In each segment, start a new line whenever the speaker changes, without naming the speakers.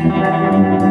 Coffee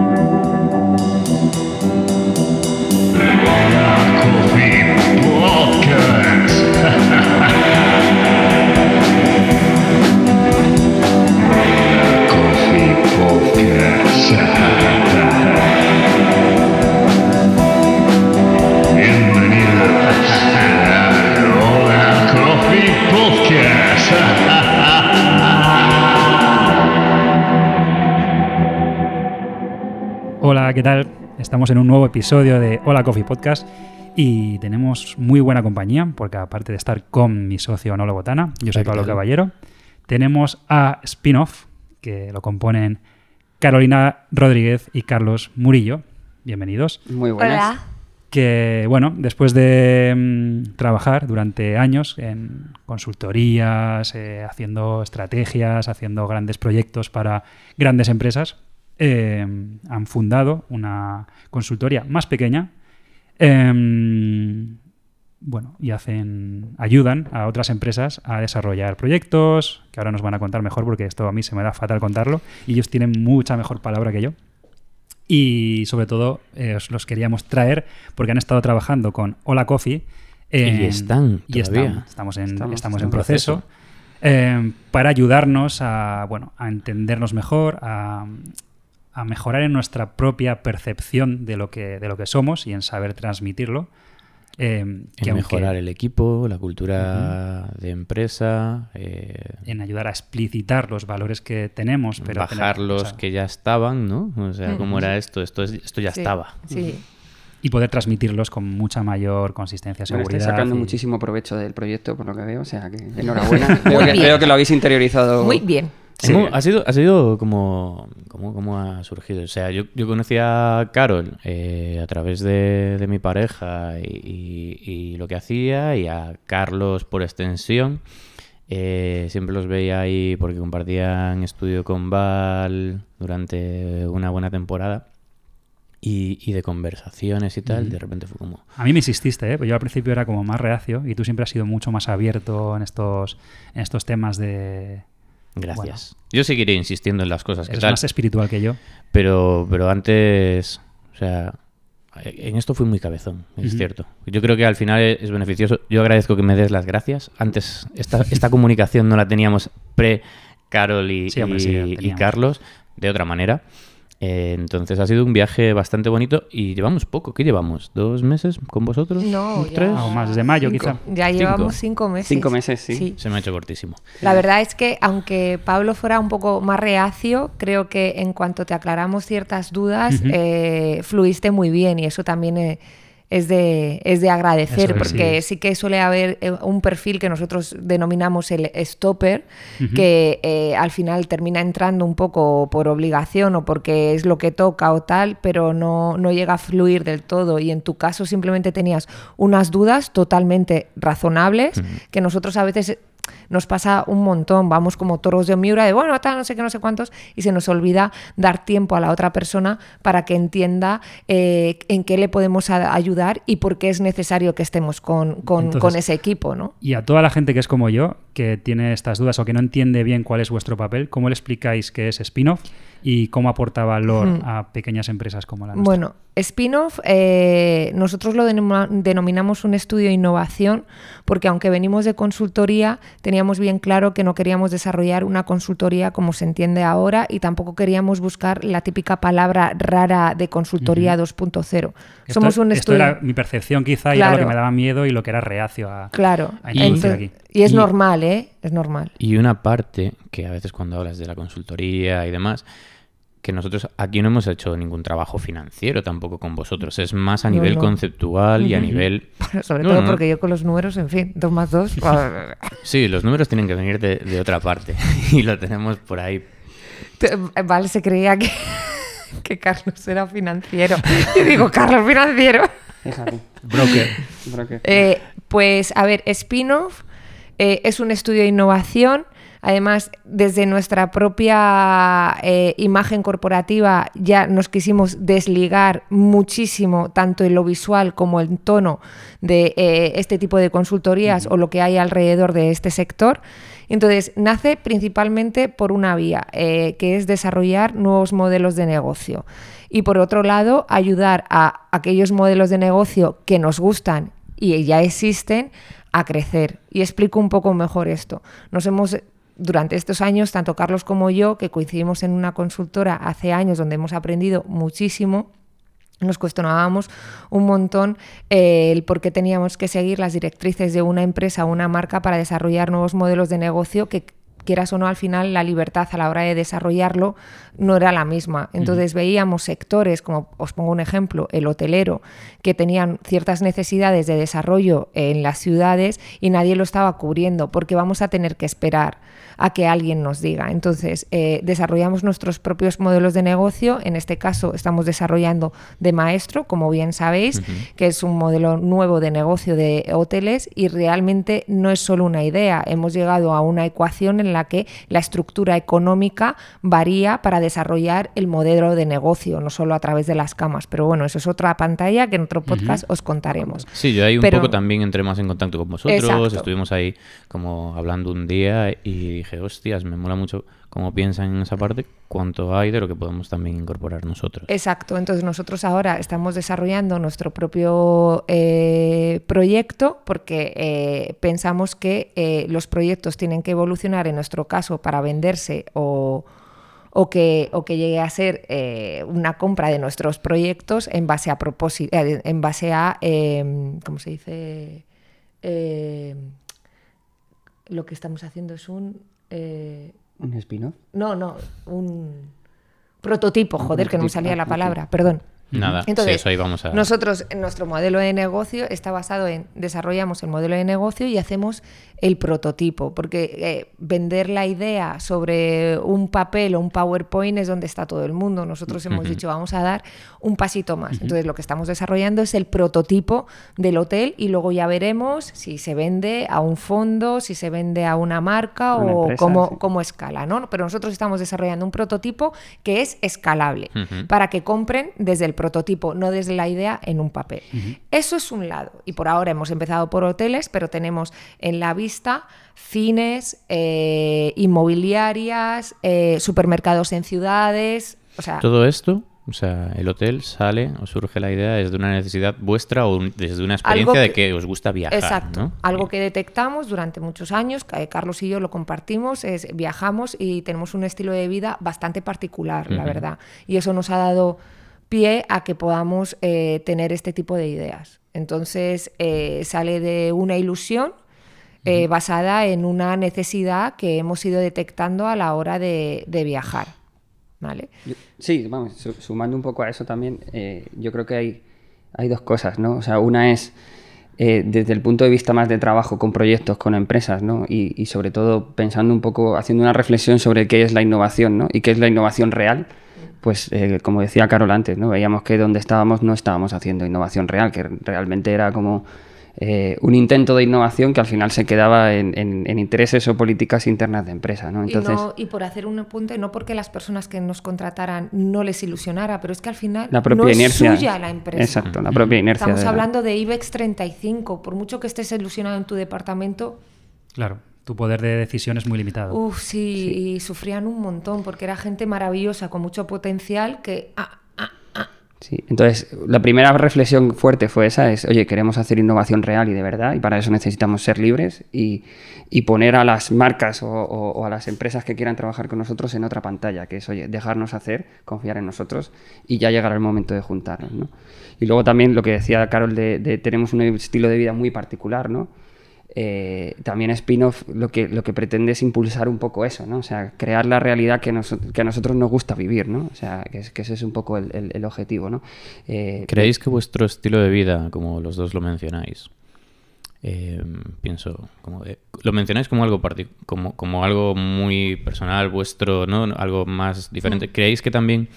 Estamos en un nuevo episodio de Hola Coffee Podcast y tenemos muy buena compañía porque aparte de estar con mi socio Nolo Botana, yo soy
Hola, ¿qué
Pablo? Caballero, tenemos a Spinoff que lo componen Carolina Rodríguez y Carlos Murillo. Bienvenidos.
Muy buenas.
Hola.
Que bueno, después de mm, trabajar durante años en consultorías, eh, haciendo estrategias, haciendo grandes proyectos para grandes empresas, eh, han fundado una consultoría más pequeña. em, bueno, y hacen, ayudan a otras empresas a desarrollar proyectos, que ahora nos van a contar mejor porque esto a mí se me da fatal contarlo, y ellos tienen mucha mejor palabra que yo. Y sobre todo eh, os los queríamos traer porque han estado trabajando con Hola Coffee. en-
Y están
y están- estamos en,
Estamos-
en proceso. eh, para ayudarnos a, bueno, a entendernos mejor, a, a mejorar en nuestra propia percepción de lo que, de lo que somos y en saber transmitirlo. eh, que
En
aunque-
mejorar el equipo, la cultura de empresa, eh,
en ayudar a explicitar los valores que tenemos, pero tener-
bajar los
o sea,
que ya estaban, ¿no? O sea, ¿cómo era esto? Esto, es- esto ya
Sí,
estaba.
Sí.
y poder transmitirlos con mucha mayor consistencia,
Bueno,
seguridad.
estáis sacando
y-
muchísimo provecho del proyecto, por lo que veo. O sea, que enhorabuena. veo, que, veo que lo habéis interiorizado.
Muy bien.
Sí.
¿Cómo- ha, sido, ha sido como, como, como ha surgido. O sea, yo, yo conocí a Carol eh, a través de, de mi pareja y, y- y lo que hacía, y a Carlos por extensión. Eh, siempre los veía ahí porque compartían estudio con Val durante una buena temporada. Y, y de conversaciones y tal, de repente fue como...
A mí me insististe, ¿eh? Pues yo al principio era como más reacio y tú siempre has sido mucho más abierto en estos, en estos temas de...
Gracias. Yo seguiré insistiendo en las cosas que
Eres
tal.
más espiritual que yo.
Pero, pero antes, o sea, en esto fui muy cabezón, es cierto. Yo creo que al final es beneficioso. Yo agradezco que me des las gracias. Antes, esta, esta comunicación no la teníamos pre-Carol y,
Sí,
y-. Carlos, de otra manera. Eh, entonces ha sido un viaje bastante bonito y llevamos poco. ¿Qué llevamos? ¿Dos meses con vosotros?
No,
¿Tres?
O más, desde mayo
Cinco.
quizá.
Ya
Cinco.
llevamos cinco meses.
Cinco meses, sí.
Se me ha hecho cortísimo.
La verdad es que aunque Pablo fuera un poco más reacio, creo que en cuanto te aclaramos ciertas dudas, eh, fluiste muy bien y eso también eh, es, de, es de agradecer,
es,
porque
sí.
sí. que suele haber eh, un perfil que nosotros denominamos el stopper, que eh, al final termina entrando un poco por obligación o porque es lo que toca o tal, pero no, no llega a fluir del todo. Y en tu caso simplemente tenías unas dudas totalmente razonables que nosotros a veces nos pasa un montón, vamos como toros de miura de bueno, tal, no sé qué, no sé cuántos, y se nos olvida dar tiempo a la otra persona para que entienda eh, en qué le podemos ayudar y por qué es necesario que estemos con, con-
Entonces-
con ese equipo, ¿no?
Y a toda la gente que es como yo, que tiene estas dudas o que no entiende bien cuál es vuestro papel, ¿cómo le explicáis qué es spin-off y cómo aporta valor a pequeñas empresas como la nuestra?
Bueno, spin-off, eh, nosotros lo denoma- denominamos un estudio de innovación porque aunque venimos de consultoría, teníamos bien claro que no queríamos desarrollar una consultoría como se entiende ahora y tampoco queríamos buscar la típica palabra rara de consultoría 2.0.
Esto-
Somos un
esto
estudio...
era mi percepción quizá y era lo que
Claro.
me daba miedo y lo que era reacio a...
Claro,
a introducir
Entonces-
aquí.
y es
Y-
normal, ¿eh? Es normal.
Y una parte que a veces cuando hablas de la consultoría y demás, que nosotros aquí no hemos hecho ningún trabajo financiero tampoco con vosotros, es más a
No,
nivel
no.
conceptual y a nivel...
Sobre
No,
todo
no.
porque yo con los números, en fin, dos más dos.
Sí, los números tienen que venir de, de otra parte y lo tenemos por ahí.
Te- Vale, se creía que, que Carlos era financiero. Y digo, Carlos financiero.
Fíjate.
Broker.
Que-
Eh, pues, a ver, Spinoff eh, es un estudio de innovación. Además, desde nuestra propia eh, imagen corporativa ya nos quisimos desligar muchísimo, tanto en lo visual como en tono, de eh, este tipo de consultorías o lo que hay alrededor de este sector. Entonces, nace principalmente por una vía, eh, que es desarrollar nuevos modelos de negocio. Y por otro lado, ayudar a aquellos modelos de negocio que nos gustan y ya existen a crecer. Y explico un poco mejor esto. Nos hemos durante estos años, tanto Carlos como yo, que coincidimos en una consultora hace años donde hemos aprendido muchísimo, nos cuestionábamos un montón eh, el por qué teníamos que seguir las directrices de una empresa o una marca para desarrollar nuevos modelos de negocio que quieras o no, al final la libertad a la hora de desarrollarlo no era la misma. Entonces veíamos sectores, como os pongo un ejemplo, el hotelero, que tenían ciertas necesidades de desarrollo en las ciudades y nadie lo estaba cubriendo, porque vamos a tener que esperar a que alguien nos diga. Entonces, eh, desarrollamos nuestros propios modelos de negocio. En este caso, estamos desarrollando de maestro, como bien sabéis, que es un modelo nuevo de negocio de hoteles y realmente no es solo una idea. Hemos llegado a una ecuación en la que la estructura económica varía para desarrollar el modelo de negocio, no solo a través de las camas. Pero bueno, eso es otra pantalla que en otro podcast os contaremos.
Sí, yo ahí un
Pero-
poco también entré más en contacto con vosotros,
Exacto.
estuvimos ahí como hablando un día y dije, hostias, me mola mucho cómo piensan en esa parte, cuánto hay de lo que podemos también incorporar nosotros.
Exacto, entonces nosotros ahora estamos desarrollando nuestro propio eh, proyecto porque eh, pensamos que eh, los proyectos tienen que evolucionar en nuestro caso para venderse o, o que, o que llegue a ser una compra de nuestros proyectos en base a propósito, en base a, eh, ¿cómo se dice? Eh, lo que estamos haciendo es un...
¿Un spin-off?
no, no, un prototipo,
Un
joder, que no me salía la palabra, perdón.
Nada,
Entonces,
sí, eso ahí vamos a...
Nosotros, en nuestro modelo de negocio está basado en desarrollamos el modelo de negocio y hacemos el prototipo, porque eh, vender la idea sobre un papel o un PowerPoint es donde está todo el mundo. Nosotros hemos dicho, vamos a dar un pasito más. Entonces, lo que estamos desarrollando es el prototipo del hotel y luego ya veremos si se vende a un fondo, si se vende a una marca
Una
o
empresa,
cómo,
sí.
cómo escala, ¿no? Pero nosotros estamos desarrollando un prototipo que es escalable para que compren desde el prototipo, no desde la idea en un papel. Eso es un lado. Y por ahora hemos empezado por hoteles, pero tenemos en la vista cines, eh, inmobiliarias, eh, supermercados en ciudades. O sea,
Todo esto, o sea, el hotel sale o surge la idea desde una necesidad vuestra o un- desde una experiencia de
que-
os gusta viajar,
Exacto.
¿no?
Algo que detectamos durante muchos años, que Carlos y yo lo compartimos, es viajamos y tenemos un estilo de vida bastante particular, la verdad. Y eso nos ha dado pie a que podamos eh, tener este tipo de ideas. Entonces eh, sale de una ilusión eh, basada en una necesidad que hemos ido detectando a la hora de, de viajar. ¿Vale?
Sí, vamos, su- sumando un poco a eso también, eh, yo creo que hay, hay dos cosas, ¿no? O sea, una es eh, desde el punto de vista más de trabajo con proyectos, con empresas, ¿no? Y, y sobre todo pensando un poco, haciendo una reflexión sobre qué es la innovación, ¿no? Y qué es la innovación real. Pues eh, como decía Carol antes, ¿no? Veíamos que donde estábamos no estábamos haciendo innovación real, que realmente era como eh, un intento de innovación que al final se quedaba en, en- en intereses o políticas internas de empresa, ¿no? Entonces,
y, no- y por hacer un apunte, no porque las personas que nos contrataran no les ilusionara, pero es que al final
la propia
no es
inercia.
suya la empresa.
Exacto, la propia inercia.
Estamos
de la-
hablando de IBEX 35. Por mucho que estés ilusionado en tu departamento,
Claro, tu poder de decisión es muy limitado.
uff, sí, y sufrían un montón porque era gente maravillosa con mucho potencial que ah,
Sí, entonces la primera reflexión fuerte fue esa, es, oye, queremos hacer innovación real y de verdad, y para eso necesitamos ser libres y, y poner a las marcas o, o- a las empresas que quieran trabajar con nosotros en otra pantalla, que es, oye, dejarnos hacer, confiar en nosotros y ya llegará el momento de juntarnos, ¿no? Y luego también lo que decía Carol de, de tenemos un estilo de vida muy particular, ¿no? Eh, también Spin-off lo que, lo que pretende es impulsar un poco eso, ¿no? O sea, crear la realidad que, nos- que a nosotros nos gusta vivir, ¿no? O sea, que, es- que ese es un poco el, el- el objetivo, ¿no? Eh,
¿Creéis que vuestro estilo de vida, como los dos lo mencionáis, eh, pienso, como de- lo mencionáis como algo como, como algo muy personal vuestro, ¿no? Algo más diferente.
Mm.
¿Creéis que también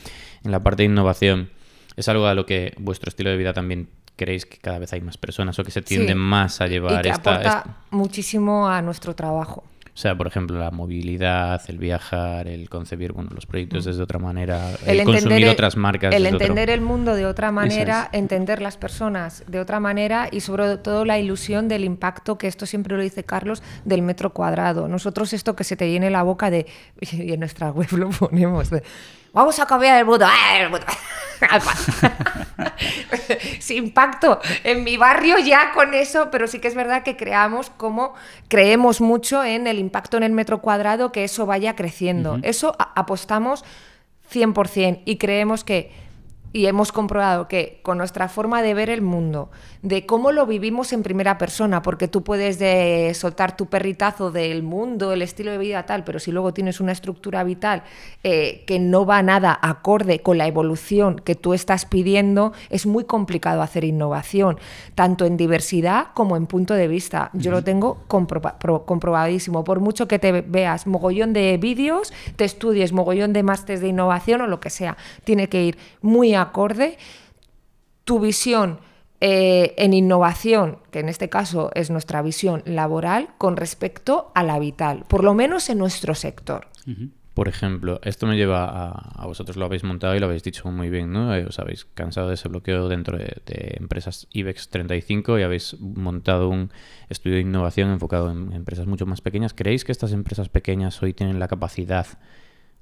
en la parte de innovación es algo a lo que vuestro estilo de vida también creéis que cada vez hay más personas o que se tiende
Sí.
más a
y
llevar
que
esta,
aporta
esta-
muchísimo a nuestro trabajo.
O sea, por ejemplo, la movilidad, el viajar, el concebir bueno, los proyectos desde otra manera, el,
Mm.
consumir
el-
otras marcas.
el
otro-
entender el mundo de otra manera,
es.
entender las personas de otra manera y sobre todo la ilusión del impacto, que esto siempre lo dice Carlos, del metro cuadrado. Nosotros esto que se te llene la boca de, y en nuestra web lo ponemos, de, vamos a cambiar el mundo. ¡Ah, el mundo! Sin impacto en mi barrio ya con eso, pero sí que es verdad que creamos como creemos mucho en el impacto en el metro cuadrado, que eso vaya creciendo. Eso apostamos 100% y creemos que y hemos comprobado que con nuestra forma de ver el mundo, de cómo lo vivimos en primera persona, porque tú puedes de soltar tu perritazo del mundo, el estilo de vida tal, pero si luego tienes una estructura vital eh, que no va nada acorde con la evolución que tú estás pidiendo, es muy complicado hacer innovación, tanto en diversidad como en punto de vista. Yo lo tengo comproba- pro- comprobadísimo. Por mucho que te veas mogollón de vídeos, te estudies mogollón de másteres de innovación o lo que sea, tiene que ir muy acorde tu visión eh, en innovación, que en este caso es nuestra visión laboral, con respecto a la vital, por lo menos en nuestro sector.
Por ejemplo, esto me lleva a, vosotros lo habéis montado y lo habéis dicho muy bien, ¿no? Eh, Os habéis cansado de ese bloqueo dentro de, de empresas IBEX 35 y habéis montado un estudio de innovación enfocado en empresas mucho más pequeñas. ¿Creéis que estas empresas pequeñas hoy tienen la capacidad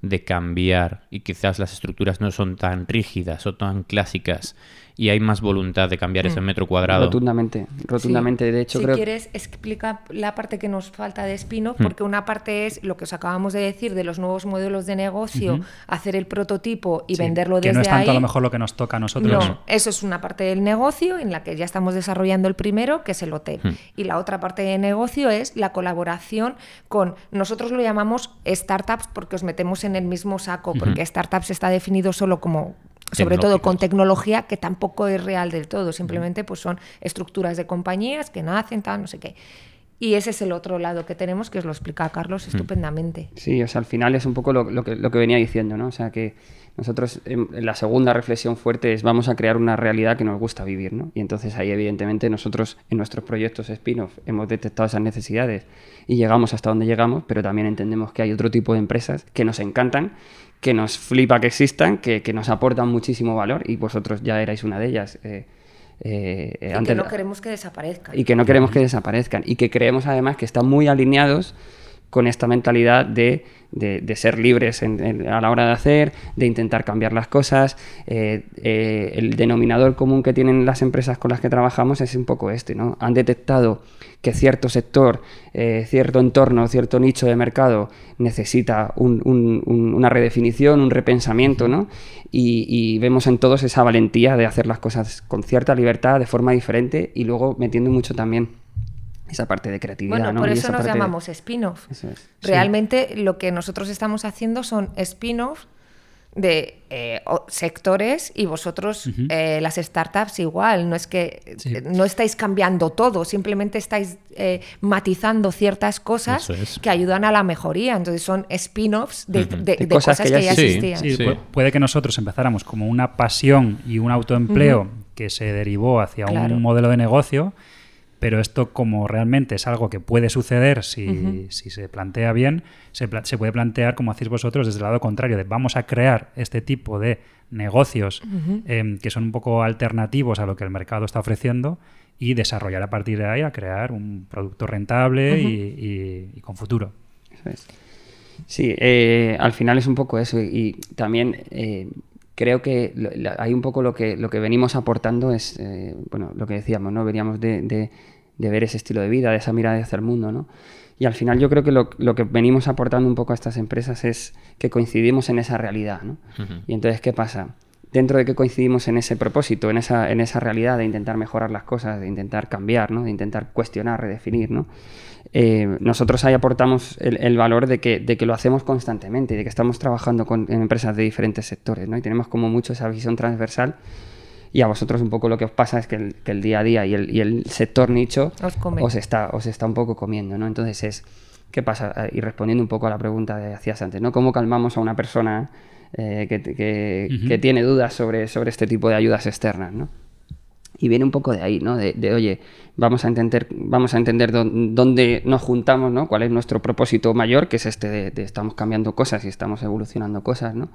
de cambiar y quizás las estructuras no son tan rígidas o tan clásicas y hay más voluntad de cambiar ese metro cuadrado?
Rotundamente, rotundamente.
Sí.
De hecho,
si
creo
quieres, explica la parte que nos falta de spin-off,
Hmm.
porque una parte es lo que os acabamos de decir de los nuevos modelos de negocio, hacer el prototipo y
Sí,
venderlo
que
desde
no es tanto
ahí.
a lo mejor lo que nos toca a nosotros.
No, eso es una parte del negocio en la que ya estamos desarrollando el primero, que es el hotel. Y la otra parte del negocio es la colaboración con, nosotros lo llamamos startups porque os metemos en el mismo saco, porque startups está definido solo como sobre todo con tecnología que tampoco es real del todo, simplemente pues son estructuras de compañías que nacen, tal, no sé qué. Y ese es el otro lado que tenemos, que os lo explica Carlos estupendamente.
Sí, o sea, al final es un poco lo, lo que, lo que venía diciendo, ¿no? O sea, que nosotros en, en la segunda reflexión fuerte es vamos a crear una realidad que nos gusta vivir, ¿no? Y entonces ahí evidentemente nosotros en nuestros proyectos spin-off hemos detectado esas necesidades y llegamos hasta donde llegamos, pero también entendemos que hay otro tipo de empresas que nos encantan, que nos flipa que existan, que, que nos aportan muchísimo valor y vosotros ya erais una de ellas. eh, eh,
Y que
antes-
no queremos que desaparezcan.
y que no queremos que desaparezcan y que creemos además que están muy alineados con esta mentalidad de, de- ser libres a la hora de hacer, de intentar cambiar las cosas. Eh, eh, el denominador común que tienen las empresas con las que trabajamos es un poco este, ¿no? Han detectado que cierto sector, eh, cierto entorno, cierto nicho de mercado necesita un- un- un- una redefinición, un repensamiento, ¿no? Y vemos en todos esa valentía de hacer las cosas con cierta libertad, de forma diferente y luego metiendo mucho también esa parte de creatividad.
Bueno,
¿no?
por eso nos
de-
llamamos spin-off.
Es.
Realmente lo que nosotros estamos haciendo son spin-offs de eh, sectores y vosotros, eh, las startups, igual. No es que
Sí.
no estáis cambiando todo, simplemente estáis eh, matizando ciertas cosas
es.
que ayudan a la mejoría. Entonces son spin-offs de, de- de
De
cosas,
cosas
que
que
ya,
Sí,
existían.
Sí,
Sí.
pu- puede que nosotros empezáramos como una pasión y un autoempleo que se derivó hacia
Claro.
un modelo de negocio, pero esto como realmente es algo que puede suceder si, si se plantea bien, se, pla- se puede plantear, como hacéis vosotros, desde el lado contrario, de vamos a crear este tipo de negocios em, que son un poco alternativos a lo que el mercado está ofreciendo y desarrollar a partir de ahí a crear un producto rentable y, y- y con futuro.
Eso es. Sí, eh, al final es un poco eso y, y también eh, creo que la- hay un poco lo que, lo que venimos aportando es, eh, bueno, lo que decíamos, ¿no? Veníamos de, de- de ver ese estilo de vida, de esa mirada hacia el mundo, ¿no? Y al final yo creo que lo, lo que venimos aportando un poco a estas empresas es que coincidimos en esa realidad, ¿no? Y entonces, ¿qué pasa? Dentro de que coincidimos en ese propósito, en esa, en esa realidad de intentar mejorar las cosas, de intentar cambiar, ¿no? de intentar cuestionar, redefinir, ¿no? Eh, nosotros ahí aportamos el, el valor de que, de que lo hacemos constantemente, de que estamos trabajando con, en empresas de diferentes sectores, ¿no? Y tenemos como mucho esa visión transversal. Y a vosotros un poco lo que os pasa es que el, que el día a día y el, y el sector nicho
Os come.
está, os está un poco comiendo, ¿no? Entonces es, ¿qué pasa? Eh, Y respondiendo un poco a la pregunta que hacías antes, ¿no? ¿Cómo calmamos a una persona eh, que, que- que
Ujú.
tiene dudas sobre, sobre este tipo de ayudas externas, ¿no? Y viene un poco de ahí, ¿no? De, de, oye, vamos a entender, vamos a entender dó- dónde nos juntamos, ¿no? Cuál es nuestro propósito mayor, que es este de, de estamos cambiando cosas y estamos evolucionando cosas, ¿no?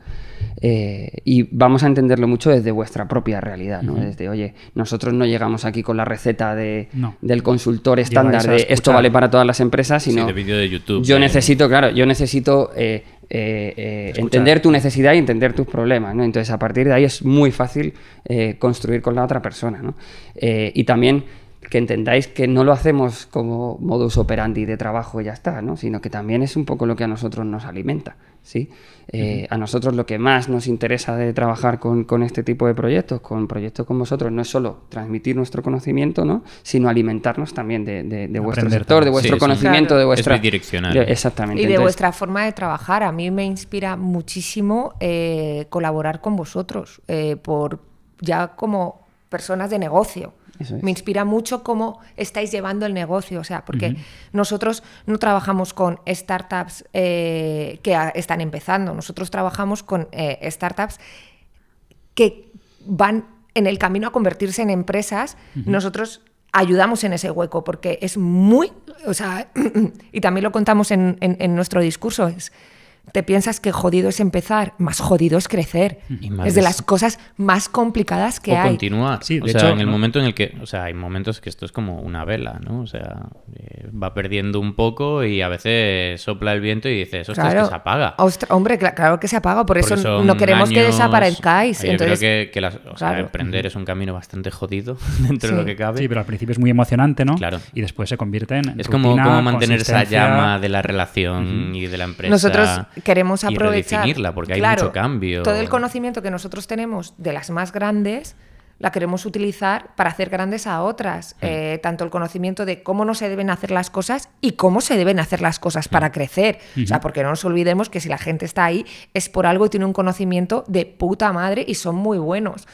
Eh, y vamos a entenderlo mucho desde vuestra propia realidad, ¿no? Desde, oye, nosotros no llegamos aquí con la receta de,
No.
del consultor estándar de esto vale para todas las empresas,
Sí,
sino
de vídeo de YouTube.
yo necesito, claro, yo necesito eh, eh, eh, entender tu necesidad y entender tus problemas, ¿no? Entonces, a partir de ahí es muy fácil eh, construir con la otra persona, ¿no? Y también que entendáis que no lo hacemos como modus operandi de trabajo y ya está, ¿no? Sino que también es un poco lo que a nosotros nos alimenta, ¿sí? Eh, A nosotros lo que más nos interesa de trabajar con, con este tipo de proyectos, con proyectos con vosotros, no es solo transmitir nuestro conocimiento, ¿no? Sino alimentarnos también de, de- de vuestro
Aprender
sector, de vuestro
Sí, es
conocimiento,
Claro.
de
Es
vuestra...
bidireccional.
de- exactamente.
Y de
Entonces,
vuestra forma de trabajar. A mí me inspira muchísimo eh, colaborar con vosotros, eh, por ya como personas de negocio.
Es.
Me inspira mucho cómo estáis llevando el negocio, o sea, porque nosotros no trabajamos con startups eh, que están empezando, nosotros trabajamos con eh, startups que van en el camino a convertirse en empresas, nosotros ayudamos en ese hueco porque es muy, o sea, y también lo contamos en, en- en nuestro discurso, es, te piensas que jodido es empezar, más jodido es crecer. Es de las cosas más complicadas que
o
hay.
continuar.
Sí,
o
de
sea,
hecho,
en el
no-
momento en el que, o sea, hay momentos que esto es como una vela, ¿no? O sea, eh, va perdiendo un poco y a veces sopla el viento y dices, ostras, que se apaga.
Ostra- hombre, cla- claro que se apaga, por eso no queremos que desaparezcáis.
Yo
Entonces,
creo que, que las- o sea,
claro.
emprender es un camino bastante jodido dentro de
Sí.
lo que cabe.
Sí, pero al principio es muy emocionante, ¿no?
Claro.
Y después se convierte en.
es como,
rutina,
como mantener esa llama de la relación y de la empresa.
Nosotros queremos
y
aprovechar.
redefinirla, porque hay
Claro,
mucho cambio.
Todo el conocimiento que nosotros tenemos de las más grandes la queremos utilizar para hacer grandes a otras. Eh, tanto el conocimiento de cómo no se deben hacer las cosas y cómo se deben hacer las cosas para crecer. O sea, porque no nos olvidemos que si la gente está ahí es por algo y tiene un conocimiento de puta madre y son muy buenos.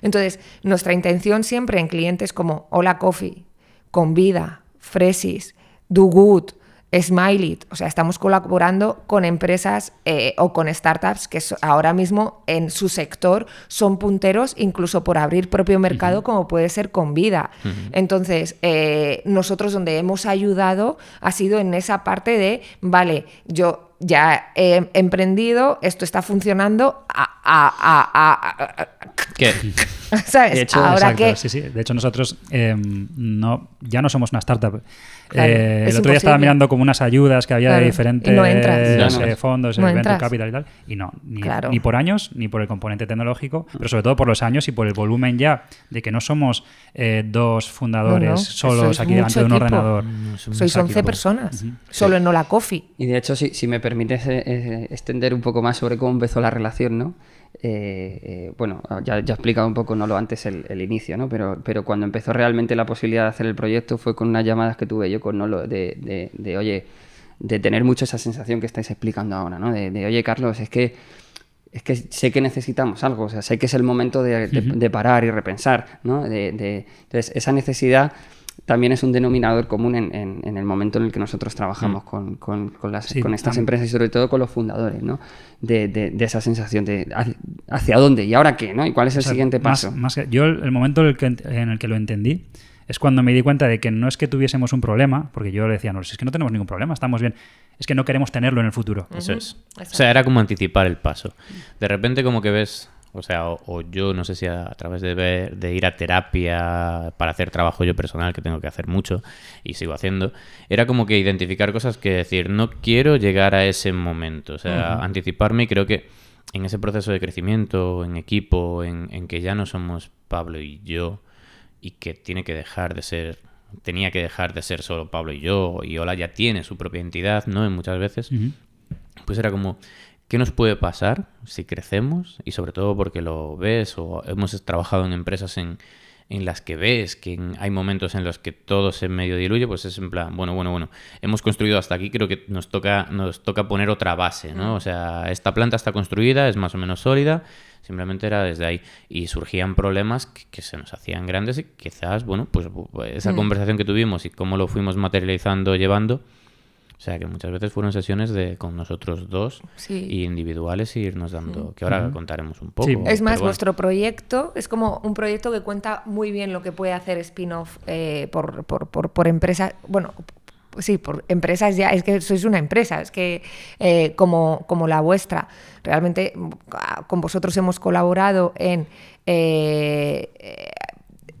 Entonces, nuestra intención siempre en clientes como Hola Coffee, Convida, Fresis, Do Good, Smiley, o sea, estamos colaborando con empresas eh, o con startups que so- ahora mismo en su sector son punteros incluso por abrir propio mercado como puede ser con vida. Entonces, eh, nosotros donde hemos ayudado ha sido en esa parte de, vale, yo ya he emprendido, esto está funcionando, a, a- a- a- a-
¿Qué?
¿sabes?
De hecho,
ahora
Exacto,
que...
sí, sí. De hecho, nosotros eh, no, ya no somos una startup.
Claro,
Eh, el otro día estaba mirando como unas ayudas que había
Claro,
de diferentes
no entras.
Ya no.
eh, fondos,
No
el venture
entras.
capital y tal. Y no, ni,
Claro.
ni por años, ni por el componente tecnológico, pero sobre todo por los años y por el volumen ya de que no somos eh, dos fundadores
No, no,
solos
sois
aquí delante de un
equipo.
ordenador.
Sois 11 personas, solo en Hola Coffee.
Y de hecho, si, si me permites eh, extender un poco más sobre cómo empezó la relación, ¿no? Eh, eh, bueno, ya, ya he explicado un poco, no lo antes, el, el inicio, ¿no? Pero, pero cuando empezó realmente la posibilidad de hacer el proyecto fue con unas llamadas que tuve yo con Nolo de, de, de, oye, de tener mucho esa sensación que estáis explicando ahora, ¿no? De, de, oye, Carlos, es que es que sé que necesitamos algo, o sea, sé que es el momento de, de- de parar y repensar, ¿no? De- entonces, esa necesidad también es un denominador común en, en- en el momento en el que nosotros trabajamos con, con- con las,
Sí,
con estas empresas y sobre todo con los fundadores, ¿no? De, de- de esa sensación de hacia- dónde y ahora qué, ¿no? Y cuál es el
O sea,
siguiente paso.
más que- yo el, el momento en el, que, ent- en el que lo entendí es cuando me di cuenta de que no es que tuviésemos un problema, porque yo le decía, no, si es que no tenemos ningún problema, estamos bien, es que no queremos tenerlo en el futuro.
Eso es. O sea, era como anticipar el paso. De repente como que ves, o sea, o, o yo no sé si a, a través de, ver- de ir a terapia para hacer trabajo yo personal, que tengo que hacer mucho y sigo haciendo, era como que identificar cosas que decir, no quiero llegar a ese momento, o sea, anticiparme y creo que en ese proceso de crecimiento, en equipo, en, en que ya no somos Pablo y yo y que tiene que dejar de ser tenía que dejar de ser solo Pablo y yo y Ola ya tiene su propia entidad, ¿no? En muchas veces pues era como, ¿qué nos puede pasar si crecemos? Y sobre todo porque lo ves o hemos trabajado en empresas en, en las que ves que hay momentos en los que todo se medio diluye, pues es en plan, bueno, bueno, bueno, hemos construido hasta aquí, creo que nos toca, nos toca poner otra base, ¿no? O sea, esta planta está construida, es más o menos sólida, simplemente era desde ahí. Y surgían problemas que, que se nos hacían grandes y quizás, bueno, pues esa conversación que tuvimos y cómo lo fuimos materializando, llevando, O sea que muchas veces fueron sesiones de con nosotros dos
Sí.
y individuales y irnos dando, que ahora contaremos un poco.
Sí.
Es más,
bueno.
vuestro proyecto es como un proyecto que cuenta muy bien lo que puede hacer spin-off eh, por, por, por, por empresas. Bueno, sí, por empresas ya. Es que sois una empresa, es que eh, como, como la vuestra. Realmente mm, con vosotros hemos colaborado en. eh, eh,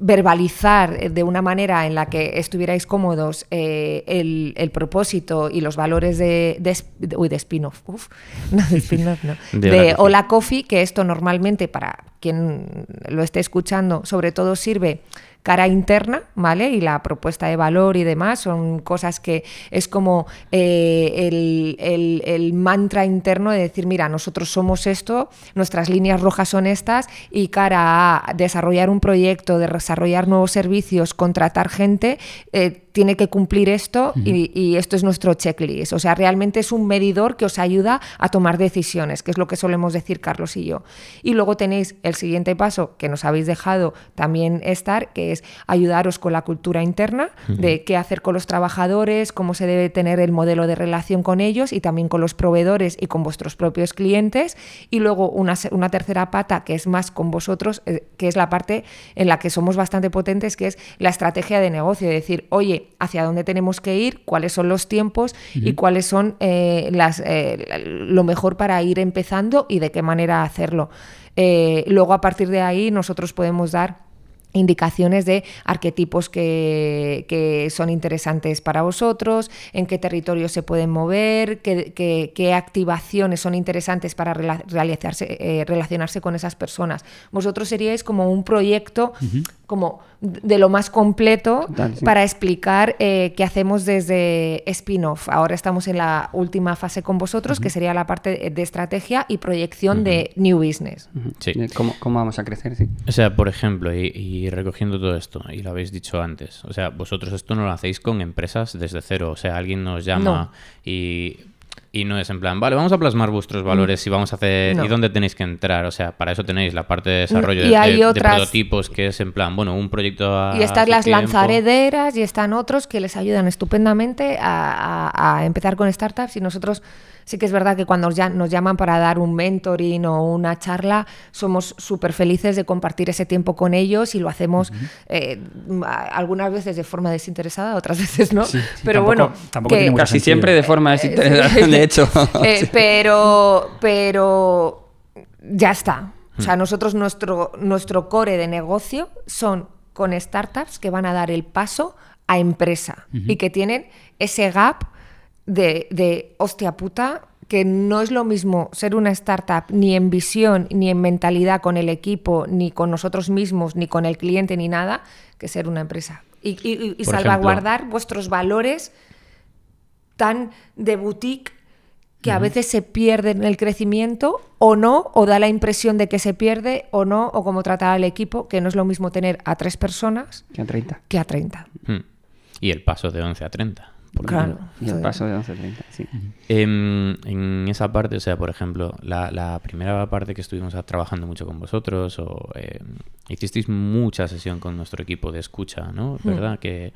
verbalizar de una manera en la que estuvierais cómodos eh, el, el propósito y los valores de, de, uy, de spin-off, no de spin-off, no,
De. Hola Coffee,
que esto normalmente para quien lo esté escuchando, sobre todo sirve cara interna, ¿vale? Y la propuesta de valor y demás son cosas que es como eh, el, el- mantra interno de decir, mira, nosotros somos esto, nuestras líneas rojas son estas y cara a desarrollar un proyecto, de desarrollar nuevos servicios, contratar gente, eh, tiene que cumplir esto y, y esto es nuestro checklist. O sea, realmente es un medidor que os ayuda a tomar decisiones, que es lo que solemos decir Carlos y yo. Y luego tenéis el siguiente paso que nos habéis dejado también estar, que es ayudaros con la cultura interna, de qué hacer con los trabajadores, cómo se debe tener el modelo de relación con ellos y también con los proveedores y con vuestros propios clientes. Y luego una tercera pata que es más con vosotros, eh, que es la parte en la que somos bastante potentes, que es la estrategia de negocio, de decir, oye, hacia dónde tenemos que ir, cuáles son los tiempos y cuáles son eh, las, eh, lo mejor para ir empezando y de qué manera hacerlo. Eh, luego, a partir de ahí, nosotros podemos dar indicaciones de arquetipos que, que son interesantes para vosotros, en qué territorios se pueden mover, qué, qué- qué activaciones son interesantes para realizarse, eh, relacionarse con esas personas. Vosotros seríais como un proyecto como de lo más completo
Total, sí.
para explicar eh, qué hacemos desde spin-off. Ahora estamos en la última fase con vosotros, que sería la parte de estrategia y proyección de New Business.
Sí.
De ¿Cómo, ¿Cómo vamos a crecer? Sí.
O sea, por ejemplo, y, y recogiendo todo esto, y lo habéis dicho antes, o sea, vosotros esto no lo hacéis con empresas desde cero, o sea, alguien nos llama
No.
y, y no es en plan, vale, vamos a plasmar vuestros valores y vamos a hacer,
No.
¿y dónde tenéis que entrar? O sea, para eso tenéis la parte de desarrollo
Y
de,
hay
de- de
otras-
prototipos, que es en plan, bueno, un proyecto a
Y están las
tiempo.
lanzarederas y están otros que les ayudan estupendamente a, a- a empezar con startups. Y nosotros sí que es verdad que cuando ya nos llaman para dar un mentoring o una charla, somos súper felices de compartir ese tiempo con ellos y lo hacemos eh, algunas veces de forma desinteresada, otras veces no.
sí,
Pero
tampoco-
bueno,
tampoco
que-
Casi
sentido.
siempre de forma desinteresada, de hecho.
Eh, pero, pero ya está. O sea, nosotros nuestro, nuestro core de negocio son con startups que van a dar el paso a empresa y que tienen ese gap de, de hostia puta que no es lo mismo ser una startup ni en visión, ni en mentalidad con el equipo, ni con nosotros mismos, ni con el cliente, ni nada, que ser una empresa. Y, y- y
Por
salvaguardar vuestros valores tan de boutique que a veces se pierde en el crecimiento o no, o da la impresión de que se pierde o no, o como tratar al equipo, que no es lo mismo tener a tres personas
Que a 30.
que a 30.
Hmm. Y el paso de 11 a 30.
Claro.
ejemplo.
Y el paso de 11 a 30, sí.
Em, en esa parte, o sea, por ejemplo, la, la primera parte que estuvimos trabajando mucho con vosotros, o em, hicisteis mucha sesión con nuestro equipo de escucha, ¿no? ¿Verdad? Que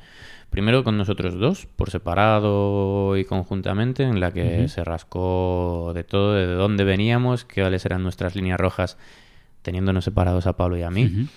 primero con nosotros dos, por separado y conjuntamente, en la que se rascó de todo, de dónde veníamos, cuáles eran nuestras líneas rojas, teniéndonos separados a Pablo y a mí.
Ujú.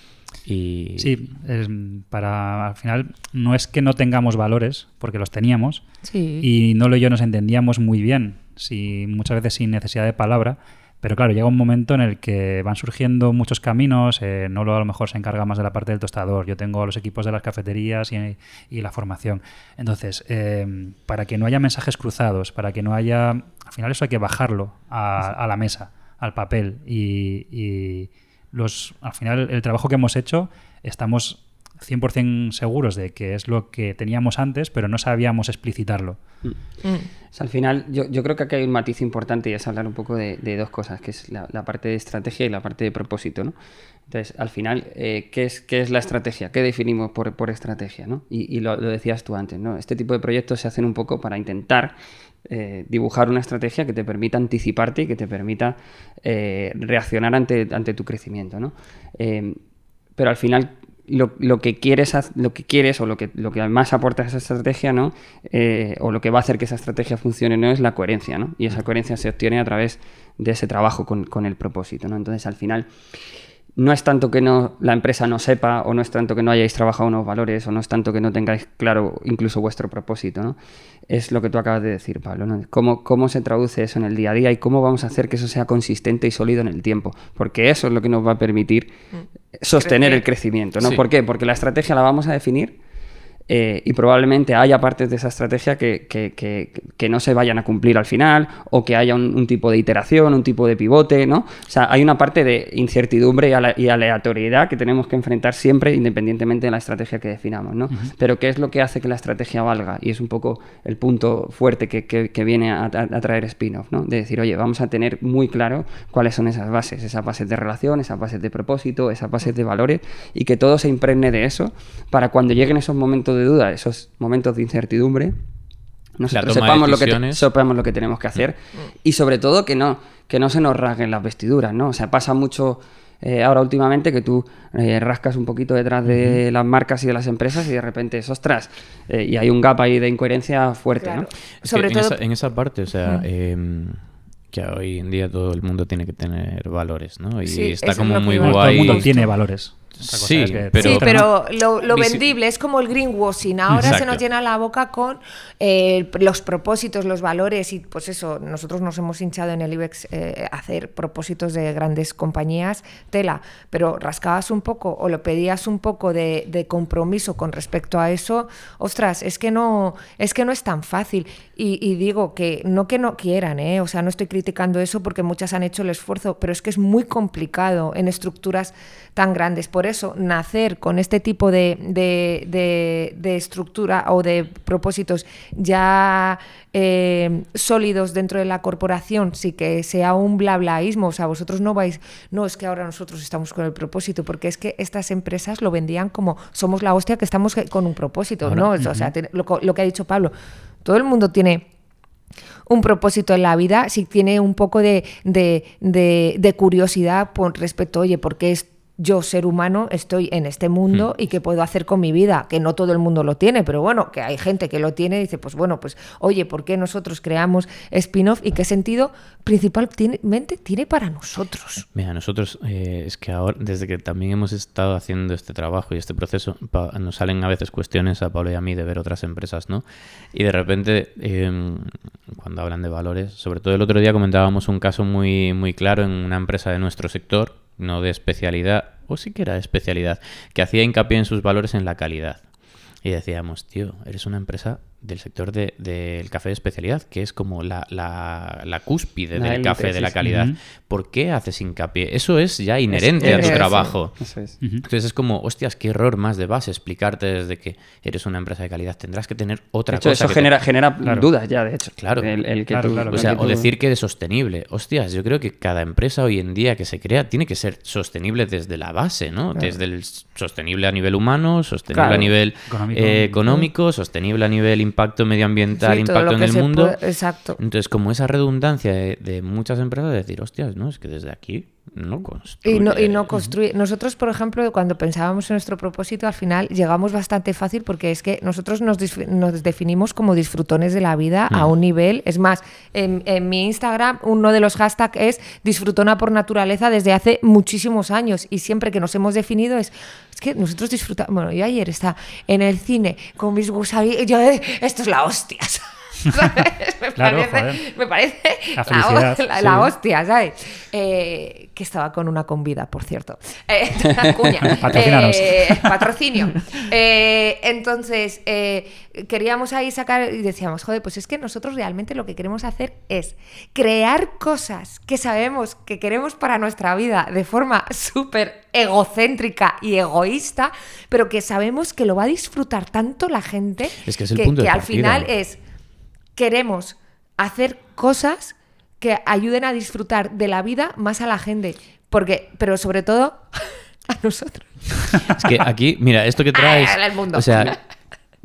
Y
Sí, es- para al final no es que no tengamos valores, porque los teníamos,
Sí.
y Nolo y yo nos entendíamos muy bien, si, muchas veces sin necesidad de palabra, pero claro, llega un momento en el que van surgiendo muchos caminos, eh, Nolo a lo mejor se encarga más de la parte del tostador, yo tengo los equipos de las cafeterías y, y la formación. Entonces, eh, para que no haya mensajes cruzados, para que no haya... Al final eso hay que bajarlo a, a la mesa, al papel, y, y los, al final el trabajo que hemos hecho estamos 100% seguros de que es lo que teníamos antes, pero no sabíamos explicitarlo.
Mm.
O sea, al final, yo, yo creo que aquí hay un matiz importante y es hablar un poco de, de dos cosas, que es la, la parte de estrategia y la parte de propósito, ¿no? Entonces, al final, eh, ¿qué, es, ¿qué es la estrategia? ¿Qué definimos por, por estrategia, ¿no? Y, y lo, lo decías tú antes, ¿no? Este tipo de proyectos se hacen un poco para intentar eh, dibujar una estrategia que te permita anticiparte y que te permita eh, reaccionar ante, ante tu crecimiento, ¿no? Eh, pero al final lo, lo que quieres, lo que quieres o lo que, lo que más aporta esa estrategia, ¿no? Eh, o lo que va a hacer que esa estrategia funcione, ¿no? Es la coherencia, ¿no? Y esa coherencia se obtiene a través de ese trabajo con, con el propósito, ¿no? Entonces, al final, no es tanto que no, la empresa no sepa o no es tanto que no hayáis trabajado unos valores o no es tanto que no tengáis claro incluso vuestro propósito, ¿no? Es lo que tú acabas de decir, Pablo, ¿no? ¿Cómo, ¿Cómo se traduce eso en el día a día y cómo vamos a hacer que eso sea consistente y sólido en el tiempo? Porque eso es lo que nos va a permitir sostener
Crecer.
el crecimiento, ¿no?
Sí.
¿Por qué? Porque la estrategia la vamos a definir eh, y probablemente haya partes de esa estrategia que, que- que- que no se vayan a cumplir al final o que haya un, un tipo de iteración, un tipo de pivote, ¿no? O sea, hay una parte de incertidumbre y, ale- y aleatoriedad que tenemos que enfrentar siempre independientemente de la estrategia que definamos, ¿no? Pero ¿qué es lo que hace que la estrategia valga? Y es un poco el punto fuerte que, viene a, a- a traer spin-off, ¿no? De decir, oye, vamos a tener muy claro cuáles son esas bases, esas bases de relación, esas bases de propósito, esas bases de valores y que todo se impregne de eso para cuando lleguen esos momentos de duda, esos momentos de incertidumbre, nosotros sepamos lo, que te- sepamos lo que tenemos que hacer y sobre todo que no, que no se nos rasguen las vestiduras, ¿no? O sea, pasa mucho eh, ahora últimamente que tú eh, rascas un poquito detrás de las marcas y de las empresas y de repente es ostras eh, y hay un gap ahí de incoherencia fuerte,
Claro.
¿no?
Es
Sobre todo.
en, esa, en esa parte, o sea, em, que hoy en día todo el mundo tiene que tener valores, ¿no? Y
Sí,
está
es
como muy guay.
todo el mundo tiene valores.
Sí,
es que-
pero-
sí, pero lo, vendible es como el greenwashing. Ahora se nos llena la boca con eh, los propósitos, los valores y pues eso, nosotros nos hemos hinchado en el IBEX eh, a hacer propósitos de grandes compañías, tela, pero rascabas un poco o lo pedías un poco de, de compromiso con respecto a eso, ostras, es que no, es que no es tan fácil. Y, y digo que no que no quieran, ¿eh? o sea, no estoy criticando eso porque muchas han hecho el esfuerzo, pero es que es muy complicado en estructuras tan grandes. Por eso, nacer con este tipo de, de- de- de estructura o de propósitos ya eh, sólidos dentro de la corporación, sí que sea un blablaísmo. O sea, vosotros no vais, no es que ahora nosotros estamos con el propósito, porque es que estas empresas lo vendían como somos la hostia que estamos con un propósito, ¿no? O sea, lo, que ha dicho Pablo, todo el mundo tiene un propósito en la vida, si tiene un poco de, de, de- de curiosidad por respecto, oye, ¿por qué es yo, ser humano, estoy en este mundo y qué puedo hacer con mi vida? Que no todo el mundo lo tiene, pero bueno, que hay gente que lo tiene y dice, pues bueno, pues oye, ¿por qué nosotros creamos spin-off y qué sentido principalmente tiene para nosotros?
Mira, nosotros eh, es que ahora, desde que también hemos estado haciendo este trabajo y este proceso, nos salen a veces cuestiones a Pablo y a mí de ver otras empresas, ¿no? Y de repente, eh, cuando hablan de valores, sobre todo el otro día comentábamos un caso muy, muy claro en una empresa de nuestro sector, no de especialidad, o sí que era de especialidad, que hacía hincapié en sus valores en la calidad. Y decíamos, tío, eres una empresa del sector de- del café de especialidad, que es como la, la, la cúspide
La
del
élite,
café
sí,
de la
sí.
calidad. ¿Por qué haces hincapié? Eso es ya inherente a
Es-
tu
es-
trabajo.
Eso es.
Entonces es como, hostias, qué error más de base explicarte desde que eres una empresa de calidad. Tendrás que tener otra
De hecho,
cosa.
eso
que te-
genera, genera
Claro.
dudas ya, de hecho.
Claro.
El, el que
Claro,
tú-
claro,
el
O sea,
que
o
tú-
decir que es sostenible. Hostias, yo creo que cada empresa hoy en día que se crea tiene que ser sostenible desde la base, ¿no? Desde el sostenible a nivel humano, sostenible
Claro.
a nivel
Económico.
eh, económico, sostenible a nivel impacto medioambiental,
Sí,
impacto en el mundo.
puede- exacto.
Entonces, como esa redundancia de, de muchas empresas de decir, hostias, no, es que desde aquí no construye.
Y no, y no construye. Nosotros, por ejemplo, cuando pensábamos en nuestro propósito, al final llegamos bastante fácil porque es que nosotros nos, nos definimos como disfrutones de la vida a un nivel. Es más, en, en mi Instagram, uno de los hashtags es disfrutona por naturaleza desde hace muchísimos años. Y siempre que nos hemos definido es. Es que nosotros disfrutamos. Bueno, yo ayer estaba en el cine con mis gusanos. Yo, eh, esto es la hostia. ¿sabes? me,
Claro,
parece,
joder.
me parece
La
la,
felicidad,
la-
sí.
la hostia, ¿sabes? Eh, que estaba con una convida, por cierto. Eh, cuña. Eh, patrocinio. Entonces, queríamos ahí sacar y decíamos, joder, pues es que nosotros realmente lo que queremos hacer es crear cosas que sabemos que queremos para nuestra vida de forma súper egocéntrica y egoísta, pero que sabemos que lo va a disfrutar tanto la gente
Es que es el
que,
punto de
que al final es queremos hacer cosas que ayuden a disfrutar de la vida más a la gente. Porque, pero sobre todo a nosotros.
Es que aquí, mira, esto que traes.
El mundo.
O sea,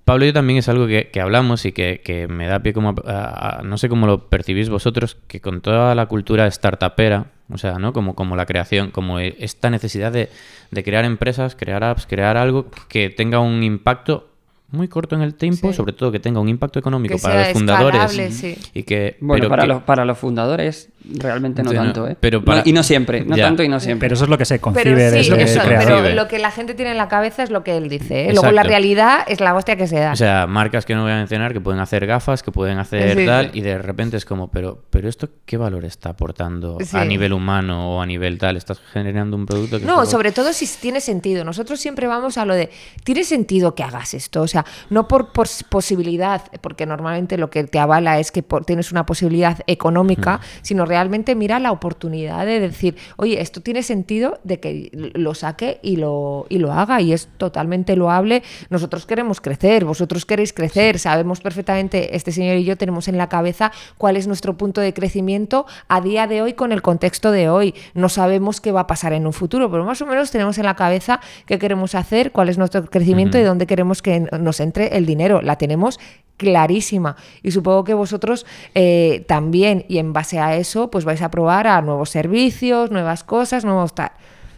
Pablo y yo también es algo que, que hablamos y que, que me da pie como a, a- a- no sé cómo lo percibís vosotros, que con toda la cultura startupera, o sea, ¿no? Como, como la creación, como e- esta necesidad de, de crear empresas, crear apps, crear algo que tenga un impacto muy corto en el tiempo,
Sí.
sobre todo que tenga un impacto económico
Que
para
sea
los fundadores
sí.
y que
Bueno,
pero
para,
que-
los, para los fundadores realmente no
Sí, no,
tanto, ¿eh?
pero
No, y no siempre, no
Ya.
tanto y no siempre.
Pero eso es lo que se concibe
Pero sí,
desde
lo que se
pero lo que la gente tiene en la cabeza es lo que él dice. ¿eh? Luego la realidad es la hostia que se da.
O sea, marcas que no voy a mencionar, que pueden hacer gafas, que pueden hacer
Sí,
tal,
sí.
y de repente es como, pero, pero esto qué valor está aportando
Sí.
a nivel humano o a nivel tal, estás generando un producto que
No, sobre todo si tiene sentido. Nosotros siempre vamos a lo de, ¿tiene sentido que hagas esto? O sea, no por, por posibilidad, porque normalmente lo que te avala es que por- tienes una posibilidad económica, sino realmente mira la oportunidad de decir, oye, esto tiene sentido de que lo saque y lo, y lo haga, y es totalmente loable. Nosotros queremos crecer, vosotros queréis crecer, sabemos perfectamente, este señor y yo tenemos en la cabeza cuál es nuestro punto de crecimiento a día de hoy con el contexto de hoy. No sabemos qué va a pasar en un futuro, pero más o menos tenemos en la cabeza qué queremos hacer, cuál es nuestro crecimiento y dónde queremos que nos entre el dinero. La tenemos clarísima y supongo que vosotros eh, también y en base a eso pues vais a probar a nuevos servicios, nuevas cosas, nuevos tal.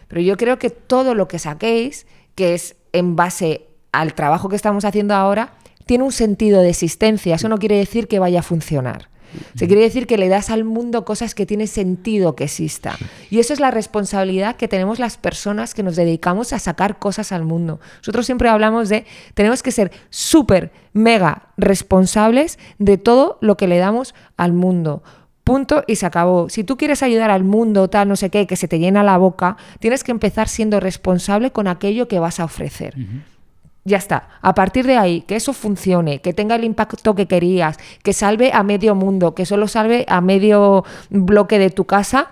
Pero yo creo que todo lo que saquéis, que es en base al trabajo que estamos haciendo ahora, tiene un sentido de existencia. Eso no quiere decir que vaya a funcionar. Se quiere decir que le das al mundo cosas que tiene sentido que exista. Y eso es la responsabilidad que tenemos las personas que nos dedicamos a sacar cosas al mundo. Nosotros siempre hablamos de, tenemos que ser súper, mega responsables de todo lo que le damos al mundo. Punto y se acabó. Si tú quieres ayudar al mundo, tal, no sé qué, que se te llena la boca, tienes que empezar siendo responsable con aquello que vas a ofrecer. Ya está. A partir de ahí, que eso funcione, que tenga el impacto que querías, que salve a medio mundo, que solo salve a medio bloque de tu casa,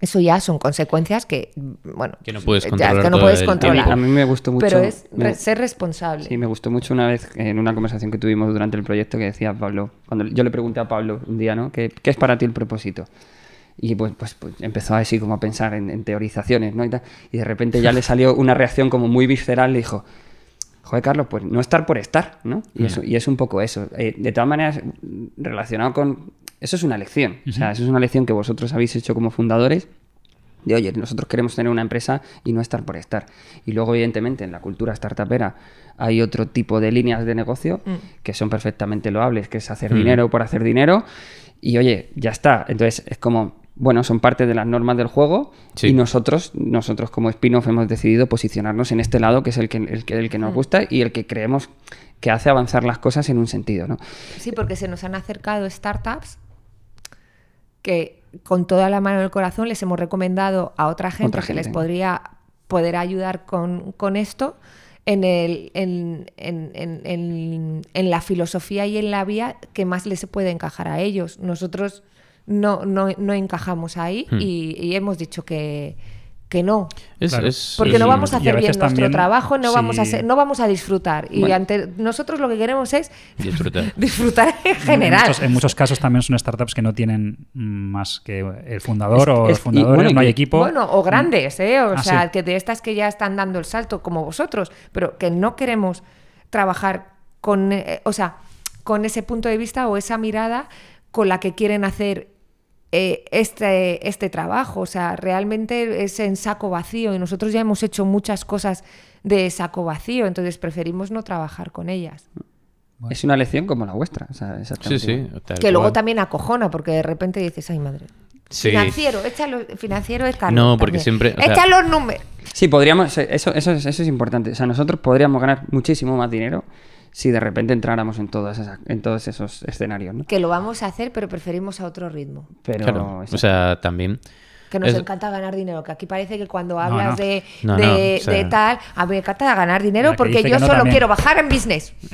eso ya son consecuencias que, bueno,
Que no puedes
ya,
controlar
que no
todo
puedes
el
controlar.
tiempo.
A mí me gustó mucho.
Pero es
me-
ser responsable.
Sí, me gustó mucho una vez en una conversación que tuvimos durante el proyecto que decía Pablo, cuando yo le pregunté a Pablo un día, ¿no? ¿Qué, qué es para ti el propósito? Y pues, pues, pues empezó así como a pensar en, en teorizaciones, ¿no? Y, tal, y de repente ya le salió una reacción como muy visceral, le dijo, joder Carlos, pues no estar por estar, ¿no? Y, eso, y es un poco eso. Eh, de todas maneras, relacionado con... Eso es una lección, o sea, eso es una lección que vosotros habéis hecho como fundadores de oye, nosotros queremos tener una empresa y no estar por estar. Y luego, evidentemente, en la cultura startupera hay otro tipo de líneas de negocio que son perfectamente loables, que es hacer dinero por hacer dinero. Y oye, ya está. Entonces es como, bueno, son parte de las normas del juego
Sí.
y nosotros, nosotros como spin-off hemos decidido posicionarnos en este lado que es el que, el que, el que nos gusta y el que creemos que hace avanzar las cosas en un sentido, ¿no?
Sí, porque se nos han acercado startups que con toda la mano del corazón les hemos recomendado a otra gente,
Otra
que les podría poder ayudar con, con esto en, el, en, en- en- en- en la filosofía y en la vía que más les puede encajar a ellos. Nosotros no, no, no encajamos ahí
Hmm.
y, y hemos dicho que, que no.
Es-
Claro.
es-
Porque
es
no vamos a hacer bien nuestro
también,
trabajo, no, vamos a ser- no vamos a disfrutar. Y
Bueno.
ante nosotros lo que queremos es
Disfrutar.
disfrutar en
En
general.
muchos, en muchos casos también son startups que no tienen más que el fundador
Es-
o los fundadores,
bueno,
no hay equipo.
Bueno, o grandes, ¿eh? O
Ah,
sea,
sí.
que de estas que ya están dando el salto, como vosotros, pero que no queremos trabajar con, eh, o sea, con ese punto de vista o esa mirada con la que quieren hacer eh, este, este trabajo. O sea, realmente es en saco vacío y nosotros ya hemos hecho muchas cosas de saco vacío, entonces preferimos no trabajar con ellas.
Es una lección como la vuestra. o sea,
Sí,
exactamente
sí.
que luego también acojona, porque de repente dices, ay madre.
Sí.
Financiero, échalo, financiero es Carlos.
No, porque
también.
siempre, o sea-
los números.
Sí, podríamos, eso, eso, es, eso es importante. O sea, nosotros podríamos ganar muchísimo más dinero si de repente entráramos en, todas esas, en todos esos escenarios, ¿no?
Que lo vamos a hacer, pero preferimos a otro ritmo.
Pero,
Claro. O sea, también.
Que nos
Es-
encanta ganar dinero. Que aquí parece que cuando hablas
no.
De,
No,
de,
no, o sea-
de tal, a mí me encanta ganar dinero porque yo solo
también.
quiero bajar en business.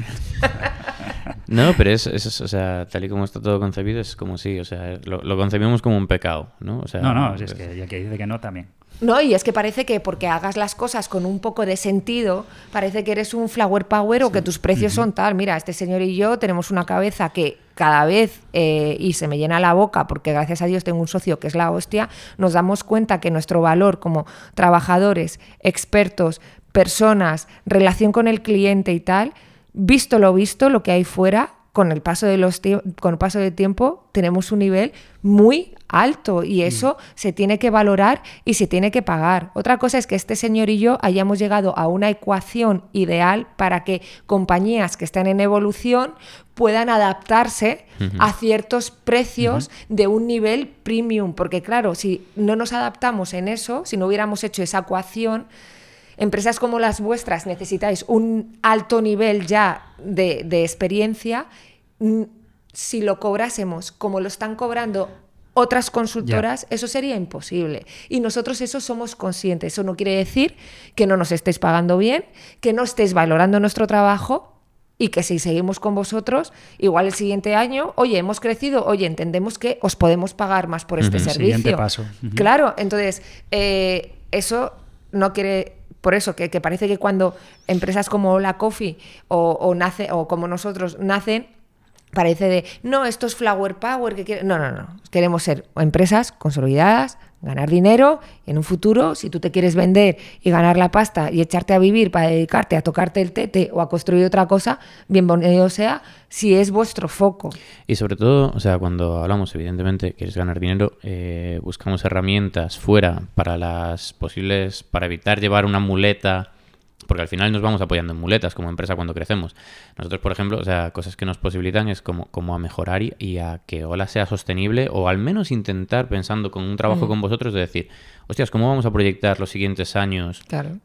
No, pero es, es- o sea, tal y como está todo concebido, es como si, o sea, lo, lo concebimos como un pecado, ¿no? O sea,
no, no, si es
pues-
que ya que dice que no también.
No, y es que parece que porque hagas las cosas con un poco de sentido, parece que eres un flower power o que tus precios son tal. Mira, este señor y yo tenemos una cabeza que cada vez, eh, y se me llena la boca, porque gracias a Dios tengo un socio que es la hostia, nos damos cuenta que nuestro valor como trabajadores, expertos, personas, relación con el cliente y tal, visto lo visto, lo que hay fuera, con el paso, de los con el paso del tiempo tenemos un nivel muy alto y eso se tiene que valorar y se tiene que pagar. Otra cosa es que este señor y yo hayamos llegado a una ecuación ideal para que compañías que están en evolución puedan adaptarse a ciertos precios de un nivel premium, porque claro, si no nos adaptamos en eso, si no hubiéramos hecho esa ecuación, empresas como las vuestras necesitáis un alto nivel ya de, de experiencia. Mm, Si lo cobrásemos como lo están cobrando otras consultoras, eso sería imposible. Y nosotros eso somos conscientes. Eso no quiere decir que no nos estéis pagando bien, que no estéis valorando nuestro trabajo y que si seguimos con vosotros, igual el siguiente año, oye, hemos crecido, oye, entendemos que os podemos pagar más por este servicio.
Siguiente paso. Ujú.
Claro, entonces, eh, eso no quiere, por eso, que, que parece que cuando empresas como la Coffee o, o nace, o como nosotros nacen, parece de, no, esto es Flower Power, que quiere-". no, no, no, queremos ser empresas consolidadas, ganar dinero en un futuro, si tú te quieres vender y ganar la pasta y echarte a vivir para dedicarte a tocarte el tete o a construir otra cosa, bienvenido sea, si es vuestro foco.
Y sobre todo, o sea, cuando hablamos, evidentemente, quieres ganar dinero, eh, buscamos herramientas fuera para las posibles, para evitar llevar una muleta, porque al final nos vamos apoyando en muletas como empresa cuando crecemos. Nosotros, por ejemplo, o sea, cosas que nos posibilitan es como, como a mejorar y, y a que Ola sea sostenible o al menos intentar, pensando con un trabajo con vosotros, de decir, hostias, ¿cómo vamos a proyectar los siguientes años
Claro.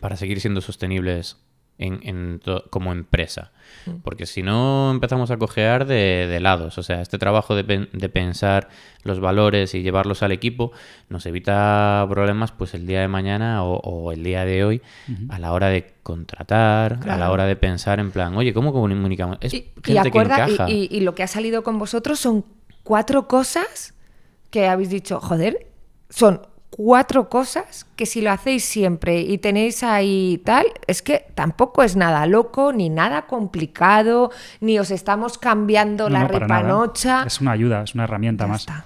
para seguir siendo sostenibles en, como empresa. Porque si no empezamos a cojear de, de lados. O sea, este trabajo de, pen- de pensar los valores y llevarlos al equipo nos evita problemas pues el día de mañana o, o el día de hoy a la hora de contratar, a la hora de pensar en plan, oye, ¿cómo comunicamos? Es
Y,
gente
y
que
y lo que ha salido con vosotros son cuatro cosas que habéis dicho, joder, son cuatro cosas que si lo hacéis siempre y tenéis ahí tal, es que tampoco es nada loco, ni nada complicado, ni os estamos cambiando
No,
la
no,
repanocha.
Es una ayuda, es una herramienta
Ya
más.
está.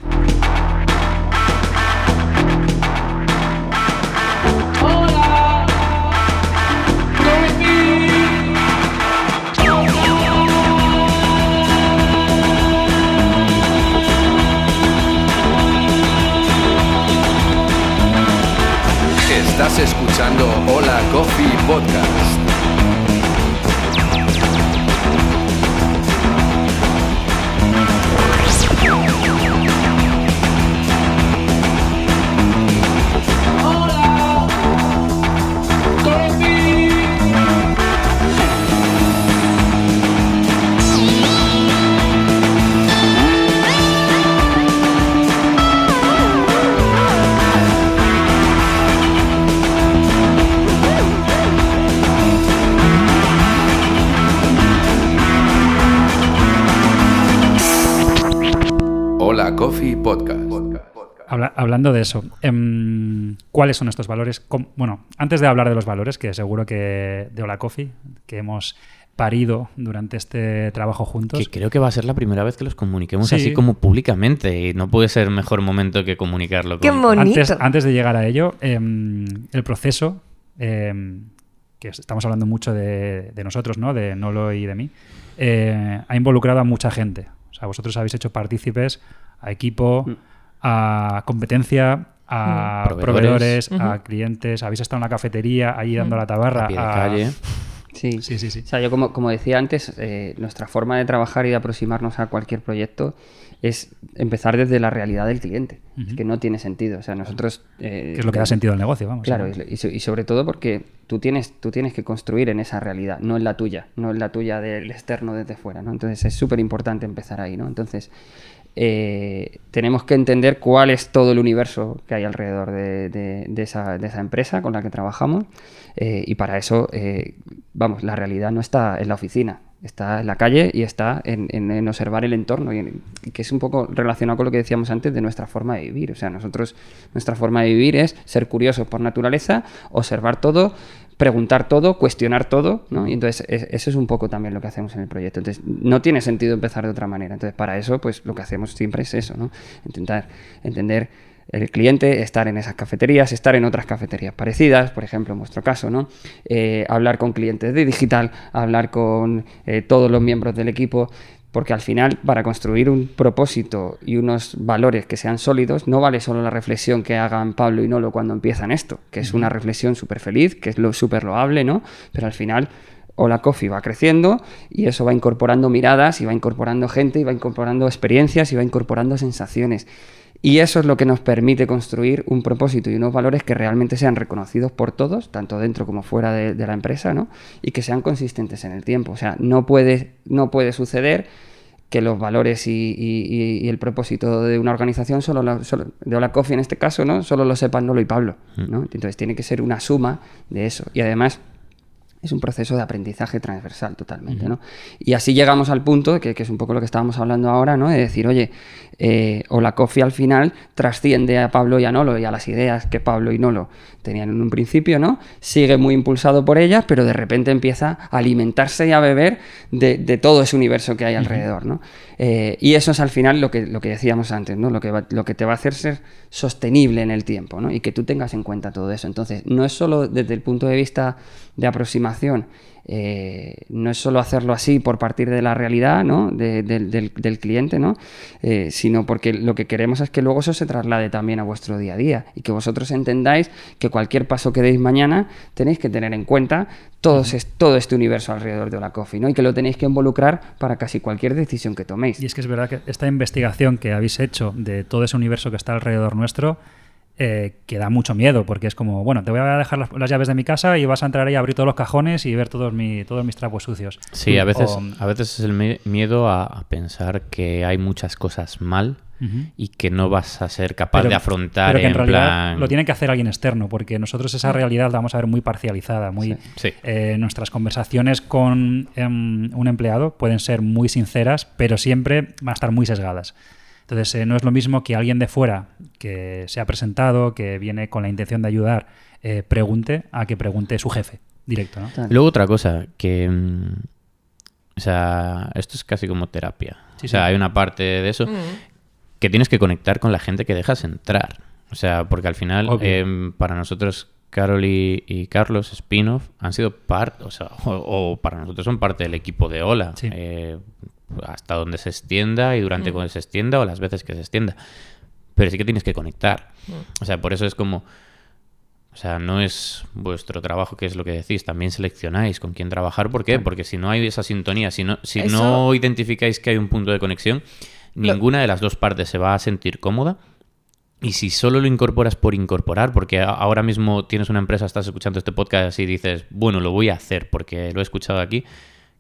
Estás escuchando Hola Coffee Podcast.
Hablando de eso, em, ¿cuáles son estos valores? Bueno, antes de hablar de los valores, que seguro que de Hola Coffee, que hemos parido durante este trabajo juntos.
Que creo que va a ser la primera vez que los comuniquemos
Sí.
así como públicamente y no puede ser mejor momento que comunicarlo.
¡Qué bonito!
Antes, antes de llegar a ello, em, el proceso, em, que es- estamos hablando mucho de, de nosotros, ¿no? De Nolo y de mí, eh, ha involucrado a mucha gente. O sea, vosotros habéis hecho partícipes a equipo,
Mm.
A competencia, a
Mm.
proveedores,
Proveedores.
a clientes. Habéis estado en la cafetería, ahí dando la tabarra.
a pie de
a-
calle.
Sí.
Sí, sí, sí.
O sea, yo como, como decía antes, eh, nuestra forma de trabajar y de aproximarnos a cualquier proyecto es empezar desde la realidad del cliente. Es que no tiene sentido. O sea, nosotros... eh,
Que es lo que da sentido al negocio, vamos.
Claro, y sobre todo porque tú tienes, tú tienes que construir en esa realidad, no en la tuya, no en la tuya del externo desde fuera, ¿no? Entonces es súper importante empezar ahí, ¿no? Entonces eh, tenemos que entender cuál es todo el universo que hay alrededor de, de- de esa, de esa empresa con la que trabajamos eh, y para eso, eh, vamos, la realidad no está en la oficina, está en la calle y está en, en- observar el entorno, que es un poco relacionado con lo que decíamos antes de nuestra forma de vivir. O sea, nosotros, nuestra forma de vivir es ser curiosos por naturaleza, observar todo, preguntar todo, cuestionar todo, ¿no? Y entonces es- eso es un poco también lo que hacemos en el proyecto. Entonces no tiene sentido empezar de otra manera. Entonces para eso, pues lo que hacemos siempre es eso, ¿no? Intentar entender el cliente, estar en esas cafeterías, estar en otras cafeterías parecidas, por ejemplo, en vuestro caso, ¿no? Eh, hablar con clientes de digital, hablar con eh, todos los miembros del equipo, porque al final, para construir un propósito y unos valores que sean sólidos, no vale solo la reflexión que hagan Pablo y Nolo cuando empiezan esto, que es una reflexión súper feliz, que es lo súper loable, ¿no? Pero al final Hola Coffee va creciendo y eso va incorporando miradas y va incorporando gente y va incorporando experiencias y va incorporando sensaciones. Y eso es lo que nos permite construir un propósito y unos valores que realmente sean reconocidos por todos, tanto dentro como fuera de, de la empresa, ¿no? Y que sean consistentes en el tiempo. O sea, no puede, no puede suceder que los valores y, y- y el propósito de una organización, solo, la- solo- de Hola Coffee en este caso, ¿no? Solo lo sepan Nolo y Pablo, ¿no? Entonces tiene que ser una suma de eso. Y además es un proceso de aprendizaje transversal totalmente, ¿no? Y así llegamos al punto, que, que es un poco lo que estábamos hablando ahora, ¿no? De decir, oye, eh, Hola Coffee al final trasciende a Pablo y a Nolo y a las ideas que Pablo y Nolo tenían en un principio, ¿no? Sigue muy impulsado por ellas, pero de repente empieza a alimentarse y a beber de, de todo ese universo que hay alrededor, ¿no? Eh, y eso es al final lo que, lo que decíamos antes, ¿no? Lo que, va- lo que te va a hacer ser sostenible en el tiempo, ¿no? Y que tú tengas en cuenta todo eso. Entonces, no es solo desde el punto de vista de aproximación, eh, no es solo hacerlo así por partir de la realidad ¿no? de- del, del- del cliente, ¿no? Eh, sino porque lo que queremos es que luego eso se traslade también a vuestro día a día y que vosotros entendáis que cualquier paso que deis mañana tenéis que tener en cuenta todo, es- todo este universo alrededor de la coffee ¿no? y que lo tenéis que involucrar para casi cualquier decisión que toméis.
Y es que es verdad que esta investigación que habéis hecho de todo ese universo que está alrededor nuestro, eh, que da mucho miedo, porque es como, bueno, te voy a dejar las, las llaves de mi casa y vas a entrar ahí a abrir todos los cajones y ver todos, mi, todos mis trapos sucios.
Sí, a veces,
O-
a veces es el miedo a, a pensar que hay muchas cosas mal y que no vas a ser capaz
Pero-
de afrontar
pero que en,
en,
realidad
plan...
lo tiene que hacer alguien externo, porque nosotros esa realidad la vamos a ver muy parcializada, muy
Sí.
eh, nuestras conversaciones con em, un empleado pueden ser muy sinceras, pero siempre van a estar muy sesgadas. Entonces eh, no es lo mismo que alguien de fuera que se ha presentado, que viene con la intención de ayudar, eh, pregunte a que pregunte su jefe directo.
Luego otra cosa, que... mm, O sea, esto es casi como terapia.
Sí,
o sea,
sí.
hay una parte de eso que tienes que conectar con la gente que dejas entrar. O sea, porque al final, em, para nosotros, Carol y, y Carlos Spinoff han sido parte, o sea, o, o para nosotros son parte del equipo de Ola.
Sí.
Eh, hasta donde se extienda y durante cuando se extienda o las veces que se extienda. Pero sí que tienes que conectar. O sea, por eso es como... O sea, no es vuestro trabajo, que es lo que decís, también seleccionáis con quién trabajar. ¿Por qué? Porque si no hay esa sintonía, si no, si
Eso-
no identificáis que hay un punto de conexión,
Lo-
ninguna de las dos partes se va a sentir cómoda. Y si solo lo incorporas por incorporar, porque ahora mismo tienes una empresa, estás escuchando este podcast y dices, bueno, lo voy a hacer porque lo he escuchado aquí,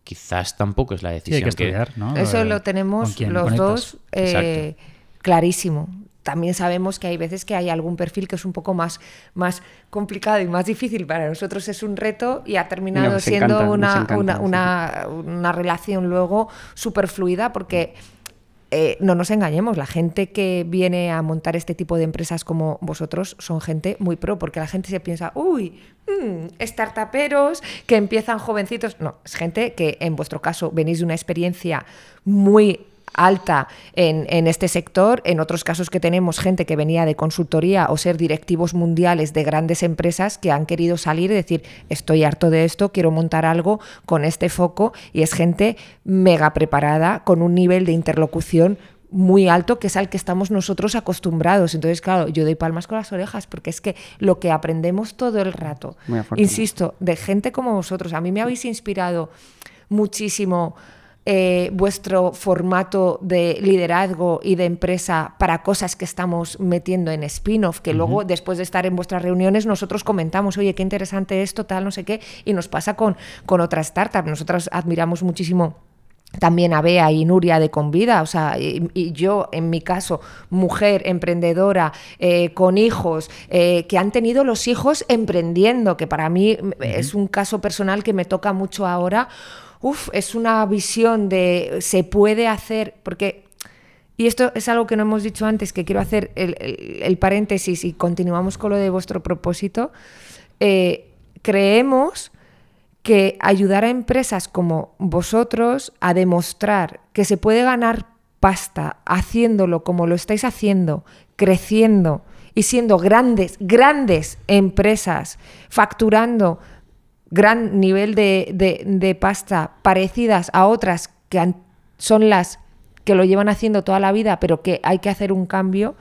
quizás tampoco es la
Sí,
decisión
hay que estudiar, ¿no?
Eso
Eh,
lo tenemos los
conectas.
dos eh, clarísimo. También sabemos que hay veces que hay algún perfil que es un poco más, más complicado y más difícil. Para nosotros es un reto y ha terminado siendo
encanta,
una,
encanta,
una,
sí.
una- una relación luego súper fluida porque eh, no nos engañemos, la gente que viene a montar este tipo de empresas como vosotros son gente muy pro, porque la gente se piensa, uy, mm, startuperos que empiezan jovencitos. No, es gente que en vuestro caso venís de una experiencia muy alta en, en este sector, en otros casos que tenemos gente que venía de consultoría o ser directivos mundiales de grandes empresas que han querido salir y decir, estoy harto de esto, quiero montar algo con este foco y es gente mega preparada con un nivel de interlocución muy alto que es al que estamos nosotros acostumbrados. Entonces, claro, yo doy palmas con las orejas porque es que lo que aprendemos todo el rato, insisto, de gente como vosotros, a mí me habéis inspirado muchísimo eh, vuestro formato de liderazgo y de empresa para cosas que estamos metiendo en spin-off, que luego después de estar en vuestras reuniones nosotros comentamos, oye, qué interesante esto, tal, no sé qué, y nos pasa con, con otras startups. Nosotros admiramos muchísimo también a Bea y Nuria de Convida, o sea, y, y yo, en mi caso, mujer emprendedora, eh, con hijos, eh, que han tenido los hijos emprendiendo, que para mí mm, es un caso personal que me toca mucho ahora. Uf, es una visión de se puede hacer, porque y esto es algo que no hemos dicho antes, que quiero hacer el paréntesis y continuamos con lo de vuestro propósito. Eh, creemos que ayudar a empresas como vosotros a demostrar que se puede ganar pasta haciéndolo como lo estáis haciendo, creciendo y siendo grandes, grandes empresas, facturando gran nivel de, de- de pasta parecidas a otras que han- son las que lo llevan haciendo toda la vida, pero que hay que hacer un cambio,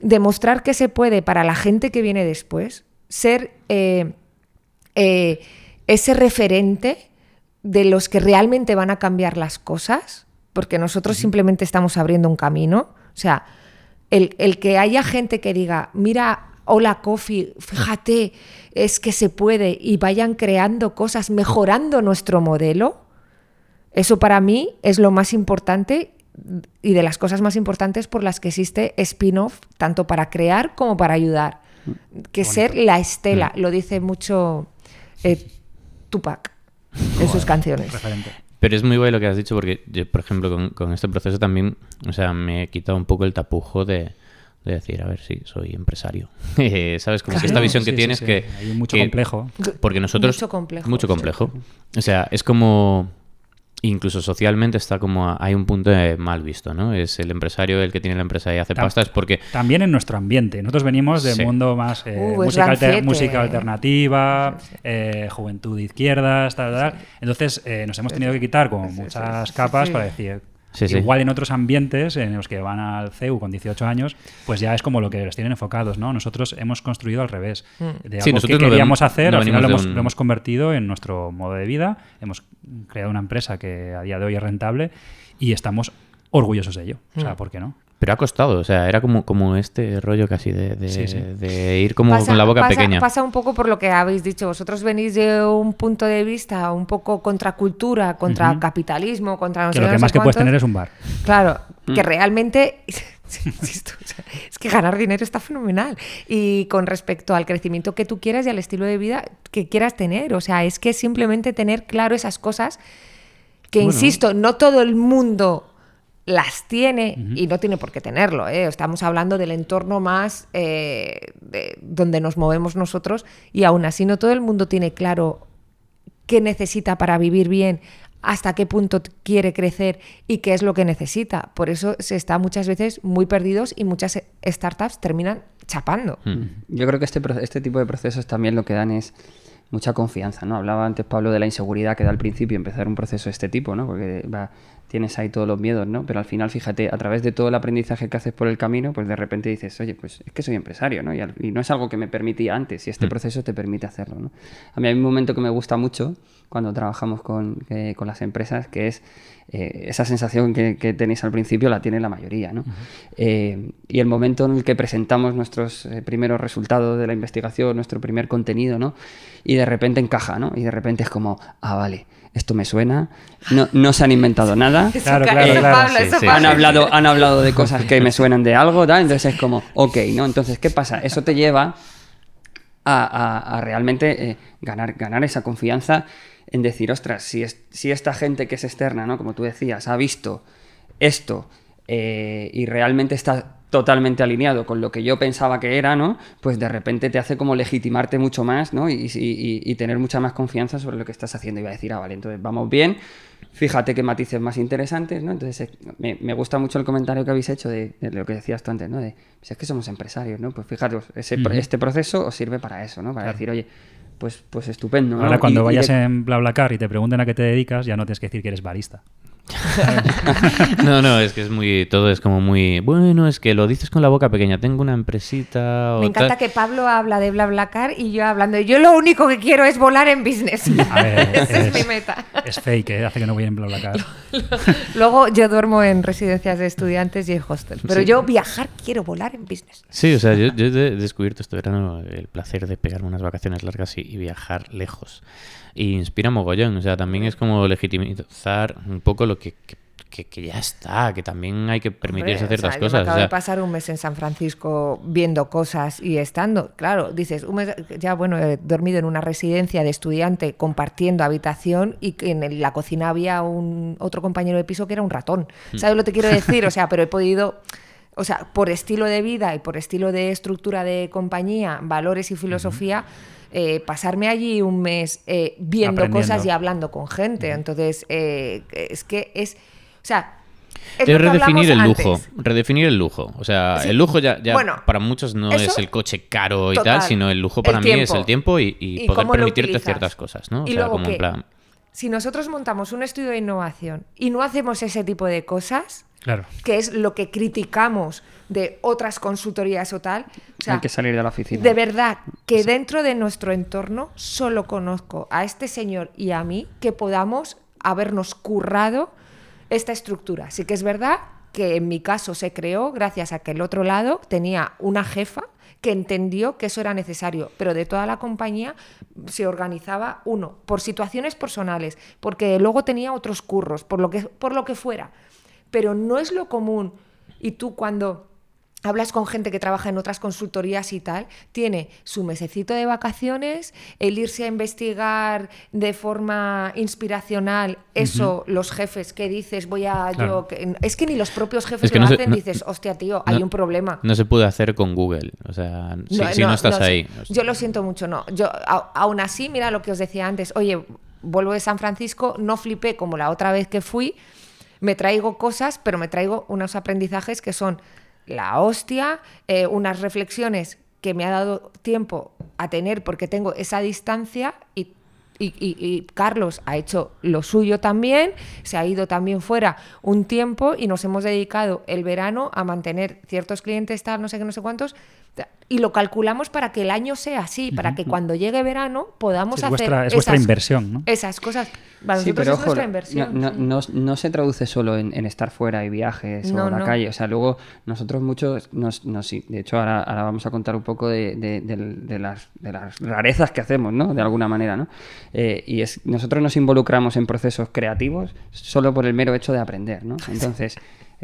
demostrar que se puede para la gente que viene después, ser eh, eh, ese referente de los que realmente van a cambiar las cosas, porque nosotros simplemente estamos abriendo un camino. O sea, el, el que haya gente que diga, mira, hola Coffee, fíjate, es que se puede, y vayan creando cosas, mejorando nuestro modelo, eso para mí es lo más importante y de las cosas más importantes por las que existe spin-off, tanto para crear como para ayudar. Que ser la estela, lo dice mucho eh, Tupac en sus canciones.
Referente.
Pero es muy guay lo que has dicho porque yo, por ejemplo, con, con este proceso también, o sea, me he quitado un poco el tapujo de, de decir, a ver, sí, soy empresario. Eh, ¿Sabes? Como que esta
Claro.
visión que
Sí,
tienes
sí.
que...
Hay mucho
que-
complejo.
Porque nosotros...
Mucho complejo,
Mucho
sí.
complejo. O sea, es como... Incluso socialmente está como... a- hay un punto de mal visto, ¿no? Es el empresario el que tiene la empresa y hace
Tam-
pasta, es porque...
También en nuestro ambiente. Nosotros venimos del
Sí.
mundo más eh,
Uh,
música, alter- música alternativa,
Sí, sí.
eh, juventud de izquierdas, tal, tal. Entonces eh, nos hemos tenido que quitar como muchas capas
sí.
para decir.
Sí, sí.
Igual en otros ambientes en los que van al CEU con 18 años, pues ya es como lo que los tienen enfocados, ¿no? Nosotros hemos construido al revés. De
Sí,
algo
nosotros
que
no
queríamos hacer,
no
al final lo hemos,
de un-
lo hemos convertido en nuestro modo de vida, hemos creado una empresa que a día de hoy es rentable y estamos orgullosos de ello. O sea, ¿por qué no?
Pero ha costado, o sea, era como, como este rollo casi de, de-
Sí, sí.
de ir como
Pasa-
con la boca
pasa-
pequeña.
Pasa un poco por lo que habéis dicho. Vosotros venís de un punto de vista un poco contra cultura, contra capitalismo, contra no
Que
sé
lo que más que puedes tener es un bar.
Claro, que
Mm.
realmente insisto, o sea, es que ganar dinero está fenomenal. Y con respecto al crecimiento que tú quieras y al estilo de vida que quieras tener, o sea, es que simplemente tener claro esas cosas que,
Bueno.
insisto, no todo el mundo las tiene y no tiene por qué tenerlo. ¿eh? Estamos hablando del entorno más eh, de- donde nos movemos nosotros y aún así no todo el mundo tiene claro qué necesita para vivir bien, hasta qué punto quiere crecer y qué es lo que necesita. Por eso se está muchas veces muy perdidos y muchas eh, startups terminan chapando.
Mm.
Yo creo que este, pro- este tipo de procesos también lo que dan es mucha confianza, ¿no? Hablaba antes Pablo de la inseguridad que da al principio empezar un proceso de este tipo, ¿no? Porque va, tienes ahí todos los miedos, ¿no? Pero al final, fíjate, a través de todo el aprendizaje que haces por el camino, pues de repente dices, oye, pues es que soy empresario, ¿no? Y, al- y no es algo que me permitía antes, y este proceso te permite hacerlo, ¿no? A mí hay un momento que me gusta mucho cuando trabajamos con, que- con las empresas, que es eh, esa sensación que, que tenéis al principio la tiene la mayoría, ¿no? Eh, y el momento en el que presentamos nuestros eh, primeros resultados de la investigación, nuestro primer contenido, ¿no? Y de repente encaja, ¿no? Y de repente es como, ah, vale, esto me suena, no, no se han inventado nada.
Claro, claro.
Pablo,
Sí.
Han hablado, han hablado de cosas que me suenan de algo, ¿tal? Entonces es como, ok, ¿no? Entonces, ¿qué pasa? Eso te lleva a, a- a realmente eh, ganar, ganar esa confianza en decir, ostras, si, es- si esta gente que es externa, ¿no? Como tú decías, ha visto esto eh, y realmente está totalmente alineado con lo que yo pensaba que era, ¿no? Pues de repente te hace como legitimarte mucho más, ¿no? Y, y- y- tener mucha más confianza sobre lo que estás haciendo. Y va a decir, ah, vale, entonces vamos bien, fíjate qué matices más interesantes, ¿no? Entonces me, me gusta mucho el comentario que habéis hecho de, de lo que decías tú antes, ¿no? De, pues es que somos empresarios, ¿no? Pues fijaros, ese, este proceso os sirve para eso, ¿no? Para decir, oye, pues, pues estupendo, ¿no?
Ahora, cuando
y
vayas
de-
en BlaBlaCar y te pregunten a qué te dedicas, ya no tienes que decir que eres barista.
No, no, es que es muy, todo es como muy, bueno, es que lo dices con la boca pequeña, tengo una empresita o
Me encanta
tal.
que Pablo habla de BlaBlaCar y yo hablando. Yo lo único que quiero es volar en business.
A ver,
Esa es,
es-
mi meta.
Es fake, ¿eh? hace que no voy en BlaBlaCar.
Luego yo duermo en residencias de estudiantes y en hostels. Pero
Sí.
yo viajar quiero volar en business.
Sí, o sea, yo, yo he descubierto este verano el placer de pegarme unas vacaciones largas y, y viajar lejos. Y inspira mogollón, o sea, también es como legitimizar un poco lo que, que, que- que ya está, que también hay que permitirse
Hombre,
ciertas
o sea, yo
cosas.
Me
o
acabo
sea,
de pasar un mes en San Francisco viendo cosas y estando. Claro, dices, un mes, ya bueno, he dormido en una residencia de estudiante compartiendo habitación y que en la cocina había un otro compañero de piso que era un ratón.
Mm.
¿Sabes lo que quiero decir? O sea, pero he podido. O sea, por estilo de vida y por estilo de estructura de compañía, valores y filosofía, eh, pasarme allí un mes eh, viendo cosas y hablando con gente. Entonces, eh, es que es. O sea, Es
redefinir el lujo,
antes.
redefinir el lujo. O sea,
Sí.
el lujo ya, ya
Bueno,
para muchos no
eso-
es el coche caro y
Total.
tal, sino el lujo
El
para mí es el tiempo y, y
¿Y
poder permitirte ciertas cosas, ¿no? O
Y
sea,
luego
como en plan...
Si nosotros montamos un estudio de innovación y no hacemos ese tipo de cosas,
Claro.
que es lo que criticamos de otras consultorías o tal, o sea,
Hay que salir de la oficina.
de verdad que dentro de nuestro entorno solo conozco a este señor y a mí que podamos habernos currado esta estructura. Sí que es verdad que en mi caso se creó gracias a que el otro lado tenía una jefa que entendió que eso era necesario, pero de toda la compañía se organizaba uno por situaciones personales, porque luego tenía otros curros, por lo que por lo que fuera. Pero no es lo común y tú cuando hablas con gente que trabaja en otras consultorías y tal, tiene su mesecito de vacaciones, el irse a investigar de forma inspiracional, eso, los jefes que dices, voy a
Claro.
yo... que- es que ni los propios jefes
Es que
lo
no se-
hacen,
no-
dices, hostia, tío, hay un problema.
No se puede hacer con Google. O sea, si,
No,
si estás ahí.
Yo lo siento mucho, no. Yo, a- aún así, mira lo que os decía antes. Oye, vuelvo de San Francisco, no flipé como la otra vez que fui. Me traigo cosas, pero me traigo unos aprendizajes que son la hostia, eh, unas reflexiones que me ha dado tiempo a tener porque tengo esa distancia y y, y- y Carlos ha hecho lo suyo también, se ha ido también fuera un tiempo y nos hemos dedicado el verano a mantener ciertos clientes, tal, no sé qué, no sé cuántos, y lo calculamos para que el año sea así, para que cuando llegue verano podamos
Es
hacer
vuestra- es vuestra
esas-
inversión, ¿no?
Esas cosas. Para
Sí,
nosotros
pero
es
ojo,
nuestra
no,
inversión.
no,
sí.
no, no se traduce solo en, en estar fuera y viajes
No,
o la
no.
calle. O sea, luego nosotros muchos, nos, nos- sí, de hecho ahora, ahora vamos a contar un poco de, de las, de las rarezas que hacemos, ¿no? De alguna manera, ¿no? Eh, y es, nosotros nos involucramos en procesos creativos solo por el mero hecho de aprender, ¿no? Entonces...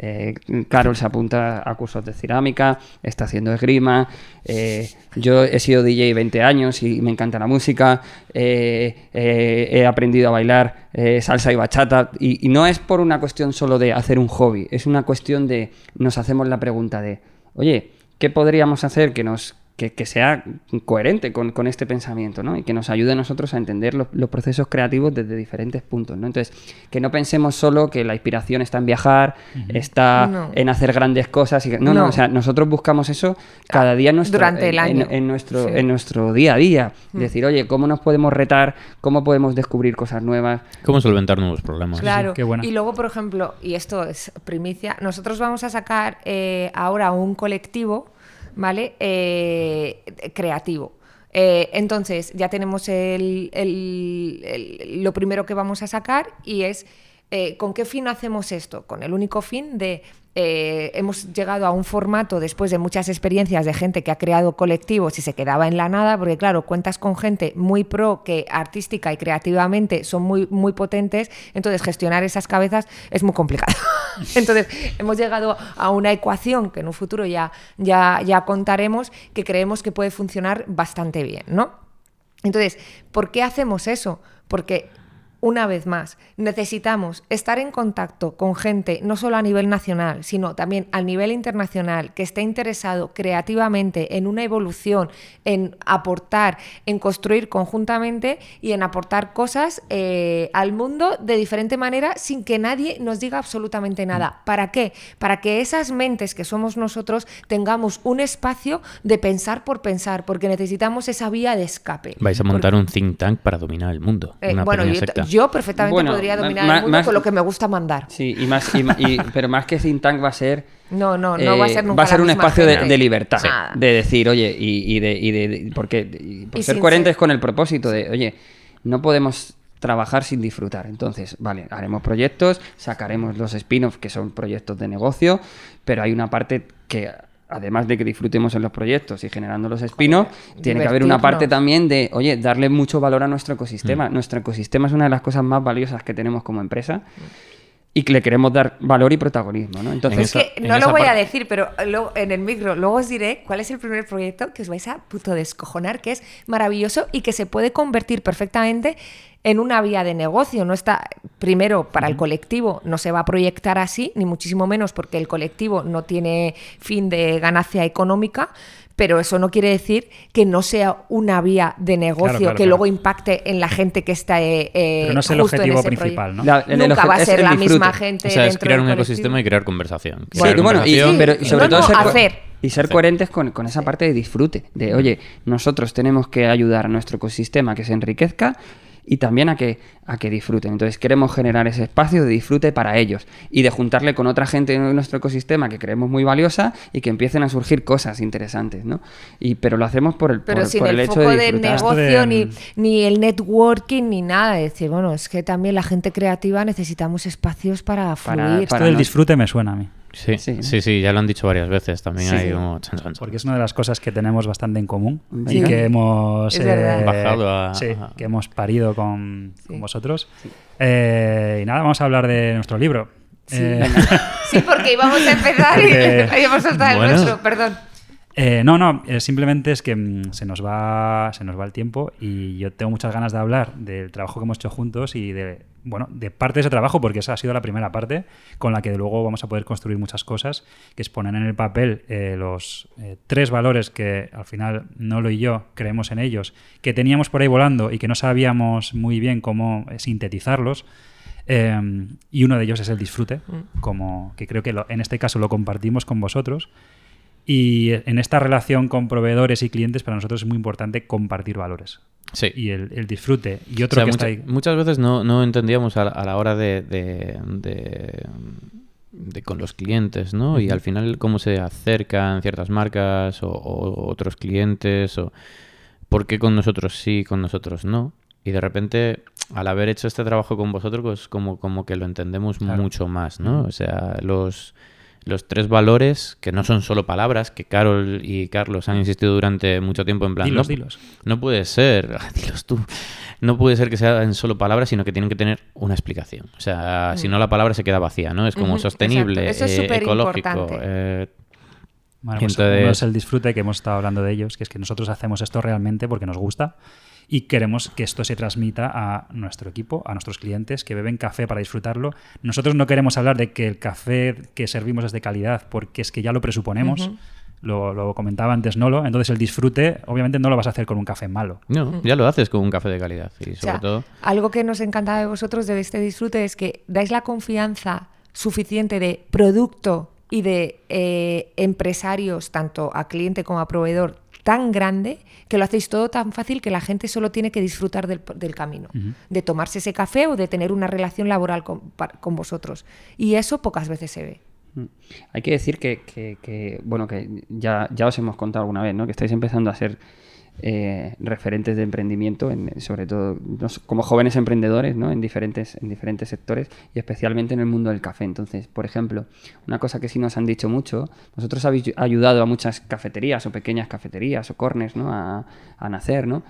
eh, Carol se apunta a cursos de cerámica, está haciendo esgrima. eh, yo he sido DJ 20 años y me encanta la música. eh, he aprendido a bailar salsa y bachata. Y, y no es por una cuestión solo de hacer un hobby, es una cuestión de nos hacemos la pregunta de, oye, ¿qué podríamos hacer que nos que, que sea coherente con, con este pensamiento ¿no? y que nos ayude a nosotros a entender los, los procesos creativos desde diferentes puntos. ¿no? Entonces, que no pensemos solo que la inspiración está en viajar, está
No.
en hacer grandes cosas. Y que- no, no,
No.
o sea, nosotros buscamos eso cada día en nuestro,
Durante el
en-
año.
en, en nuestro,
Sí.
en nuestro día a día. Decir, oye, ¿cómo nos podemos retar? ¿Cómo podemos descubrir cosas nuevas?
¿Cómo solventar nuevos problemas?
Claro.
qué buena.
Y luego, por ejemplo, y esto es primicia, nosotros vamos a sacar eh, ahora un colectivo, ¿vale? Eh, creativo. Eh, entonces, ya tenemos el- el- el- lo primero que vamos a sacar y es eh, con qué fin hacemos esto. Con el único fin de eh, hemos llegado a un formato después de muchas experiencias de gente que ha creado colectivos y se quedaba en la nada, porque claro, cuentas con gente muy pro que artística y creativamente son muy, muy potentes, entonces gestionar esas cabezas es muy complicado. entonces hemos llegado a una ecuación que en un futuro ya, ya, ya contaremos que creemos que puede funcionar bastante bien, ¿no? Entonces, ¿por qué hacemos eso? Porque una vez más, necesitamos estar en contacto con gente, no solo a nivel nacional, sino también a nivel internacional, que esté interesado creativamente en una evolución, en aportar, en construir conjuntamente y en aportar cosas eh, al mundo de diferente manera sin que nadie nos diga absolutamente nada. ¿Para qué? Para que esas mentes que somos nosotros tengamos un espacio de pensar por pensar, porque necesitamos esa vía de escape.
Vais a montar un think tank para dominar el mundo.
Eh,
una
bueno,
pequeña
yo,
secta.
Yo perfectamente
Bueno,
podría dominar el mundo
más-
con lo que me gusta mandar.
Sí, y más, y y- pero más que think tank va a ser
No, no, no va a
eh,
ser nunca
va a ser
la
un
misma
espacio de, libertad, de decir, oye, y, y de, y de- de- porque y por ser coherentes
ser-
con el propósito de, oye, no podemos trabajar sin disfrutar. Entonces, vale, haremos proyectos, sacaremos los spin-offs que son proyectos de negocio, pero hay una parte que además de que disfrutemos en los proyectos y generando los spin-offs, tiene que haber una parte también de, oye, darle mucho valor a nuestro ecosistema.
Mm.
Nuestro ecosistema es una de las cosas más valiosas que tenemos como empresa y que le queremos dar valor y protagonismo, ¿no? Entonces,
En
Es que
en
no lo voy a decir, pero luego, en el micro, luego os diré cuál es el primer proyecto que os vais a puto descojonar, que es maravilloso y que se puede convertir perfectamente en una vía de negocio. No está, primero, para el colectivo no se va a proyectar así, ni muchísimo menos porque el colectivo no tiene fin de ganancia económica, pero eso no quiere decir que no sea una vía de negocio
Claro, claro,
que
claro.
luego impacte en la gente que está eh, eh,
Pero no es el objetivo principal. ¿no?
La- el
Nunca
obje-
va a ser la
disfrute.
misma gente
O sea, es
dentro
crear un
colectivo.
ecosistema y crear conversación. Crear
y bueno, y,
conversación.
pero, y sobre
No,
todo
no,
ser,
hacer.
y ser
Hacer.
coherentes con, con esa parte de disfrute. De, oye, nosotros tenemos que ayudar a nuestro ecosistema a que se enriquezca y también a que, a que disfruten. Entonces queremos generar ese espacio de disfrute para ellos y de juntarle con otra gente en nuestro ecosistema que creemos muy valiosa y que empiecen a surgir cosas interesantes, ¿no? Y, pero lo hacemos por el,
Pero
por,
sin
por
el,
el hecho
foco
de disfrutar.
negocio
Esto
ni, ni el networking ni nada. Es decir, bueno, es que también la gente creativa necesitamos espacios para
Para-
fluir.
Esto
para
del
no-
disfrute me suena a mí.
Sí,
Sí,
sí, ya lo han dicho varias veces. También
Sí,
hay
sí.
como... chan, chan, chan.
Porque es una de las cosas que tenemos bastante en común y que hemos
verdad.
Bajado a-
que hemos parido con, con
Sí.
vosotros. Eh, y nada, vamos a hablar de nuestro libro. Eh,
Sí, porque íbamos a empezar
Porque-
y íbamos a soltar
Bueno.
el nuestro, perdón.
Eh, no, no, eh, simplemente es que mm, se nos va se nos va el tiempo y yo tengo muchas ganas de hablar del trabajo que hemos hecho juntos y de bueno, de parte de ese trabajo porque esa ha sido la primera parte con la que luego vamos a poder construir muchas cosas, que es poner en el papel eh, los eh, tres valores que al final Nolo y yo creemos en ellos, que teníamos por ahí volando y que no sabíamos muy bien cómo eh, sintetizarlos. Eh, y uno de ellos es el disfrute, como que creo que lo- en este caso lo compartimos con vosotros. Y en esta relación con proveedores y clientes, para nosotros es muy importante compartir valores.
Sí.
Y el, el disfrute. Y
O
otro
sea,
que
mucha-
está ahí.
Muchas veces no, no entendíamos a, la- a la hora de, de- de- de con los clientes, ¿no? Y al final cómo se acercan ciertas marcas o, o otros clientes o por qué con nosotros sí, con nosotros no. Y de repente, al haber hecho este trabajo con vosotros, pues como, como que lo entendemos
Claro.
mucho más, ¿no? O sea, los, los tres valores, que no son solo palabras, que Carol y Carlos han insistido durante mucho tiempo en plan...
Dilos,
no,
dilos.
no puede ser, dilos tú, no puede ser que sean solo palabras, sino que tienen que tener una explicación. O sea, si no la palabra se queda vacía, ¿no? Es como sostenible,
exacto. Eso es
eh, ecológico. eh,
Bueno, pues
Entonces-
uno es el disfrute que hemos estado hablando de ellos, que es que nosotros hacemos esto realmente porque nos gusta y queremos que esto se transmita a nuestro equipo, a nuestros clientes que beben café para disfrutarlo. Nosotros no queremos hablar de que el café que servimos es de calidad porque es que ya lo presuponemos. Lo, lo comentaba antes Nolo. Entonces el disfrute obviamente no lo vas a hacer con un café malo.
no, ya lo haces con un café de calidad. Y
O
sobre
sea,
todo,
algo que nos encanta de vosotros de este disfrute es que dais la confianza suficiente de producto y de eh, empresarios, tanto a cliente como a proveedor, tan grande que lo hacéis todo tan fácil que la gente solo tiene que disfrutar del, del camino, de tomarse ese café o de tener una relación laboral con, con vosotros. Y eso pocas veces se ve.
Mm. Hay que decir que, que- que, bueno, que ya, ya os hemos contado alguna vez, ¿no? Que estáis empezando a ser eh, referentes de emprendimiento, en- sobre todo como jóvenes emprendedores, ¿no? En diferentes, en diferentes sectores y especialmente en el mundo del café. Entonces, por ejemplo, una cosa que sí nos han dicho mucho, vosotros habéis ayudado a muchas cafeterías o pequeñas cafeterías o corners, ¿no? A, a nacer, ¿no?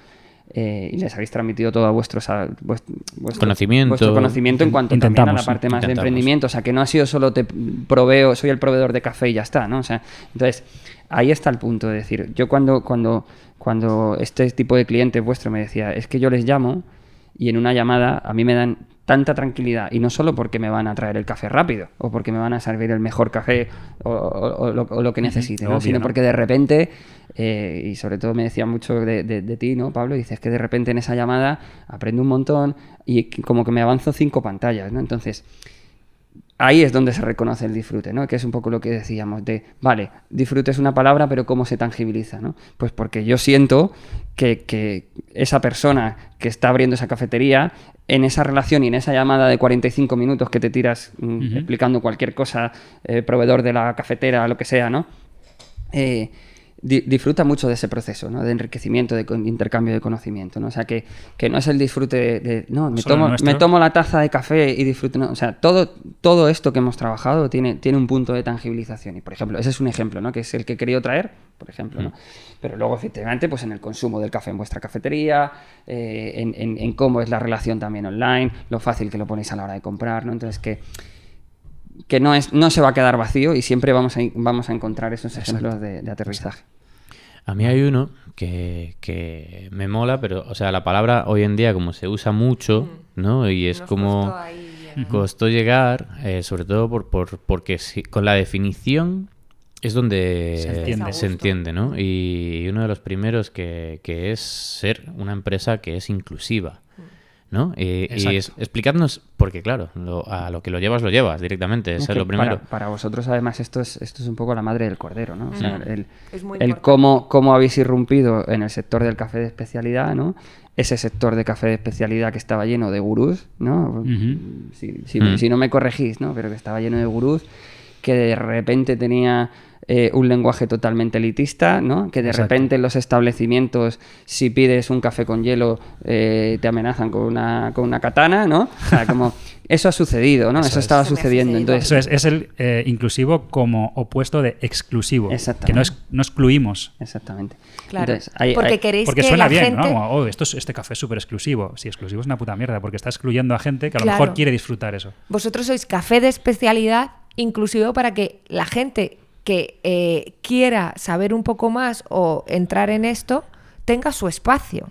Eh, y les habéis transmitido todo vuestro, sa- vuest- vuestro
Conocimiento.
vuestro conocimiento en cuanto también a la parte más de emprendimiento. O sea, que no ha sido solo te proveo, soy el proveedor de café y ya está, ¿no? O sea, entonces, ahí está el punto de decir, yo cuando, cuando, cuando este tipo de cliente vuestro me decía, es que yo les llamo y en una llamada a mí me dan tanta tranquilidad y no solo porque me van a traer el café rápido o porque me van a servir el mejor café o, o- o lo, o lo que necesite, ¿no?
obvio,
sino
¿no?
porque de repente, eh, y sobre todo me decía mucho de, de- de ti, ¿no, Pablo? Dices que de repente en esa llamada aprendo un montón y como que me avanzo cinco pantallas, ¿no? Entonces, ahí es donde se reconoce el disfrute, ¿no? Que es un poco lo que decíamos de, vale, disfrute es una palabra, pero ¿cómo se tangibiliza, ¿no? Pues porque yo siento que, que esa persona que está abriendo esa cafetería, en esa relación y en esa llamada de 45 minutos que te tiras mm, explicando cualquier cosa, eh, proveedor de la cafetera, lo que sea, ¿no? Eh, di- disfruta mucho de ese proceso, ¿no? De enriquecimiento, de intercambio de conocimiento, ¿no? O sea, que, que no es el disfrute de, de, no, me
Solo
tomo, me tomo la taza de café y disfruto, no, o sea, todo, todo esto que hemos trabajado tiene, tiene un punto de tangibilización y, por ejemplo, ese es un ejemplo, ¿no? Que es el que he querido traer, por ejemplo, ¿no? Pero luego, efectivamente, pues en el consumo del café en vuestra cafetería, eh, en, en- en cómo es la relación también online, lo fácil que lo ponéis a la hora de comprar, ¿no? Entonces, que que no, es, no se va a quedar vacío y siempre vamos a, vamos a encontrar esos ejemplos de, de aterrizaje.
a mí hay uno que, que me mola, pero, o sea, la palabra hoy en día como se usa mucho, ¿no? Y es
Nos
como...
costó ahí llegar.
Costó llegar, eh, sobre todo por, por- porque si- con la definición es donde
Se entiende.
se entiende, ¿no? Y uno de los primeros que, que es ser una empresa que es inclusiva, ¿no? Y, y es- explicadnos, porque claro, lo- a lo que lo llevas, lo llevas directamente, eso es
que
lo primero.
Para, para vosotros, además, esto es, esto es un poco la madre del cordero, ¿no? O sea,
Mm.
el,
Es muy
el cómo, cómo habéis irrumpido en el sector del café de especialidad, ¿no? Ese sector de café de especialidad que estaba lleno de gurús, ¿no? Si, si-
Mm.
si no me corregís, ¿no? Pero que estaba lleno de gurús, que de repente tenía eh, un lenguaje totalmente elitista, ¿no? Que de
Exacto.
repente en los establecimientos, si pides un café con hielo, eh, te amenazan con una, con una katana, ¿no? O sea, como... Eso ha sucedido, ¿no? Eso,
Eso es.
estaba sucediendo. Entonces,
Eso es, es el eh, inclusivo como opuesto de exclusivo.
Exactamente.
Que no, es, no excluimos.
Exactamente.
Claro.
Entonces, hay-
porque
hay-
queréis
Porque
que
suena
la
bien,
gente...
¿no? Como, oh, esto es- este café es súper exclusivo. Sí, exclusivo es una puta mierda, porque está excluyendo a gente que a lo mejor quiere disfrutar eso.
Vosotros sois café de especialidad inclusivo para que la gente que eh, quiera saber un poco más o entrar en esto tenga su espacio.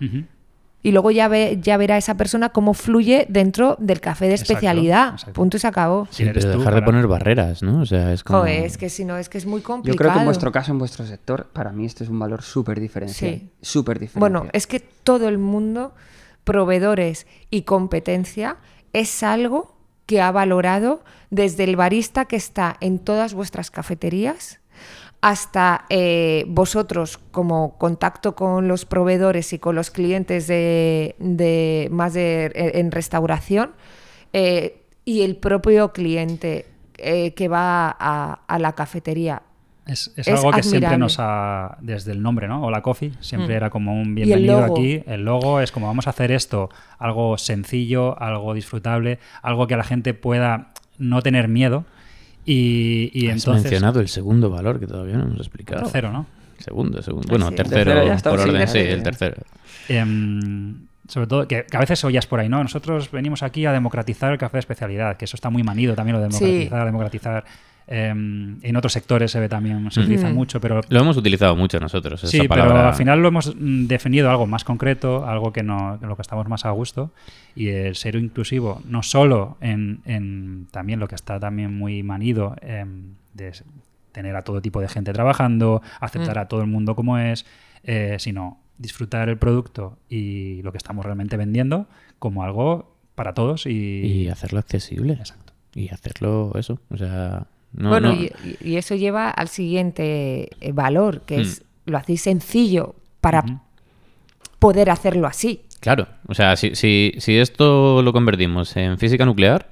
Y luego ya, ve, ya verá esa persona cómo fluye dentro del café de
Exacto,
especialidad.
exacto.
Punto y se acabó.
Sí,
¿Quién eres
pero dejar de poner barreras, ¿no? O sea, es como...
Joder, es que si no, es que es muy complicado.
Yo creo que en vuestro caso, en vuestro sector, para mí esto es un valor súper diferencial.
Sí.
Súper diferencial.
Bueno, es que todo el mundo, proveedores y competencia, es algo que ha valorado desde el barista que está en todas vuestras cafeterías hasta eh, vosotros como contacto con los proveedores y con los clientes de, más de, en restauración eh, y el propio cliente eh, que va a la cafetería.
Es, es
Es
algo que siempre nos ha, desde el nombre, ¿no? Hola Coffee, siempre
Mm.
era como un
Y el
bienvenido aquí. El logo es como vamos a hacer esto, algo sencillo, algo disfrutable, algo que la gente pueda no tener miedo. Y, y
Has
entonces...
mencionado el segundo valor que todavía no hemos explicado.
Tercero, ¿no?
Segundo, segundo. Bueno,
sí.
tercero, por orden, sí, el tercero.
Em, sobre todo, que, que a veces oías por ahí, ¿no? Nosotros venimos aquí a democratizar el café de especialidad, que eso está muy manido también lo de
Sí.
democratizar, Em, en otros sectores se ve también, se utiliza
Mm.
mucho, pero
Lo hemos utilizado mucho nosotros,
Sí,
esa palabra.
pero al final lo hemos mm, definido algo más concreto, algo que no, en lo que estamos más a gusto. Y el ser inclusivo, no solo en, en también lo que está también muy manido, em, de tener a todo tipo de gente trabajando, aceptar a todo el mundo como es, eh, sino disfrutar el producto y lo que estamos realmente vendiendo como algo para todos y,
Y hacerlo accesible.
Exacto.
Y hacerlo eso. O sea, no.
bueno,
no-
Y, y eso lleva al siguiente eh, valor, que
Hmm.
es lo hacéis sencillo para poder hacerlo así.
Claro. O sea, si, si, si esto lo convertimos en física nuclear,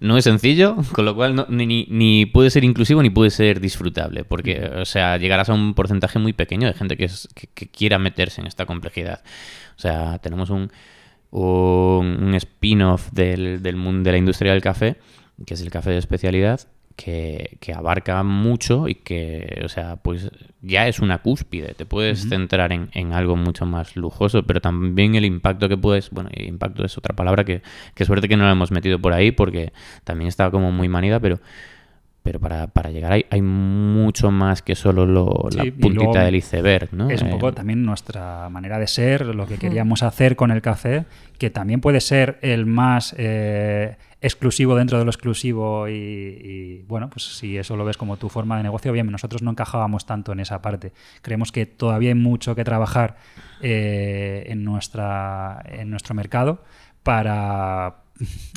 no es sencillo, con lo cual no- ni, ni- ni puede ser inclusivo ni puede ser disfrutable. Porque, o sea, llegarás a un porcentaje muy pequeño de gente que, es, que, que quiera meterse en esta complejidad. O sea, tenemos un, un, un spin-off del, del mundo de la industria del café, que es el café de especialidad, que, que abarca mucho y que, o sea, pues ya es una cúspide. Te puedes centrar en, en algo mucho más lujoso, pero también el impacto que puedes, bueno, impacto es otra palabra que, que suerte que no la hemos metido por ahí porque también estaba como muy manida, pero pero para, para llegar ahí hay mucho más que solo lo-
Sí,
la puntita
luego
del iceberg, ¿no?
Es un
Eh,
poco también nuestra manera de ser, lo que queríamos hacer con el café, que también puede ser el más eh, exclusivo dentro de lo exclusivo y, bueno, pues si eso lo ves como tu forma de negocio, bien, nosotros no encajábamos tanto en esa parte. Creemos que todavía hay mucho que trabajar eh, en, nuestra, en nuestro mercado para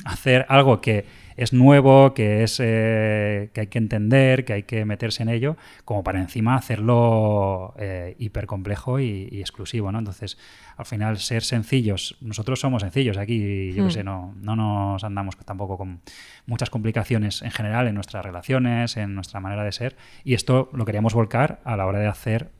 hacer algo que es nuevo, que es eh, que hay que entender, que hay que meterse en ello, como para encima hacerlo eh, hiper complejo y, y exclusivo, ¿no? Entonces, al final, ser sencillos, nosotros somos sencillos aquí, yo
Hmm.
qué sé, no, no nos andamos tampoco con muchas complicaciones en general en nuestras relaciones, en nuestra manera de ser, y esto lo queríamos volcar a la hora de hacer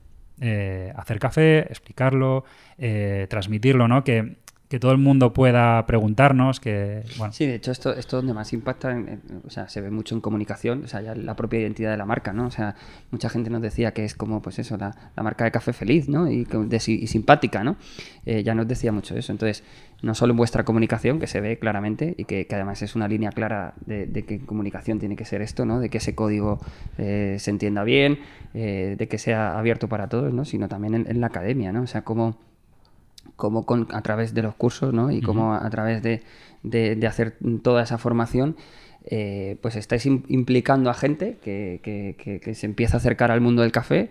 eh, hacer café, explicarlo, eh, transmitirlo, ¿no? Que, que todo el mundo pueda preguntarnos, que,
Sí, de hecho, esto, esto donde más impacta, o sea, se ve mucho en comunicación, o sea, ya la propia identidad de la marca, ¿no? O sea, mucha gente nos decía que es como, pues eso, la, la marca de café feliz, ¿no? Y, de y simpática, ¿no? Eh, ya nos decía mucho eso. Entonces, no solo en vuestra comunicación, que se ve claramente, y que, que además es una línea clara de, de que comunicación tiene que ser esto, ¿no? De que ese código eh, se entienda bien, eh, de que sea abierto para todos, ¿no? Sino también en, en la academia, ¿no? O sea, cómo como con, a través de los cursos ¿no? y como a través de, de- de hacer toda esa formación eh, pues estáis im- implicando a gente que, que- que- que se empieza a acercar al mundo del café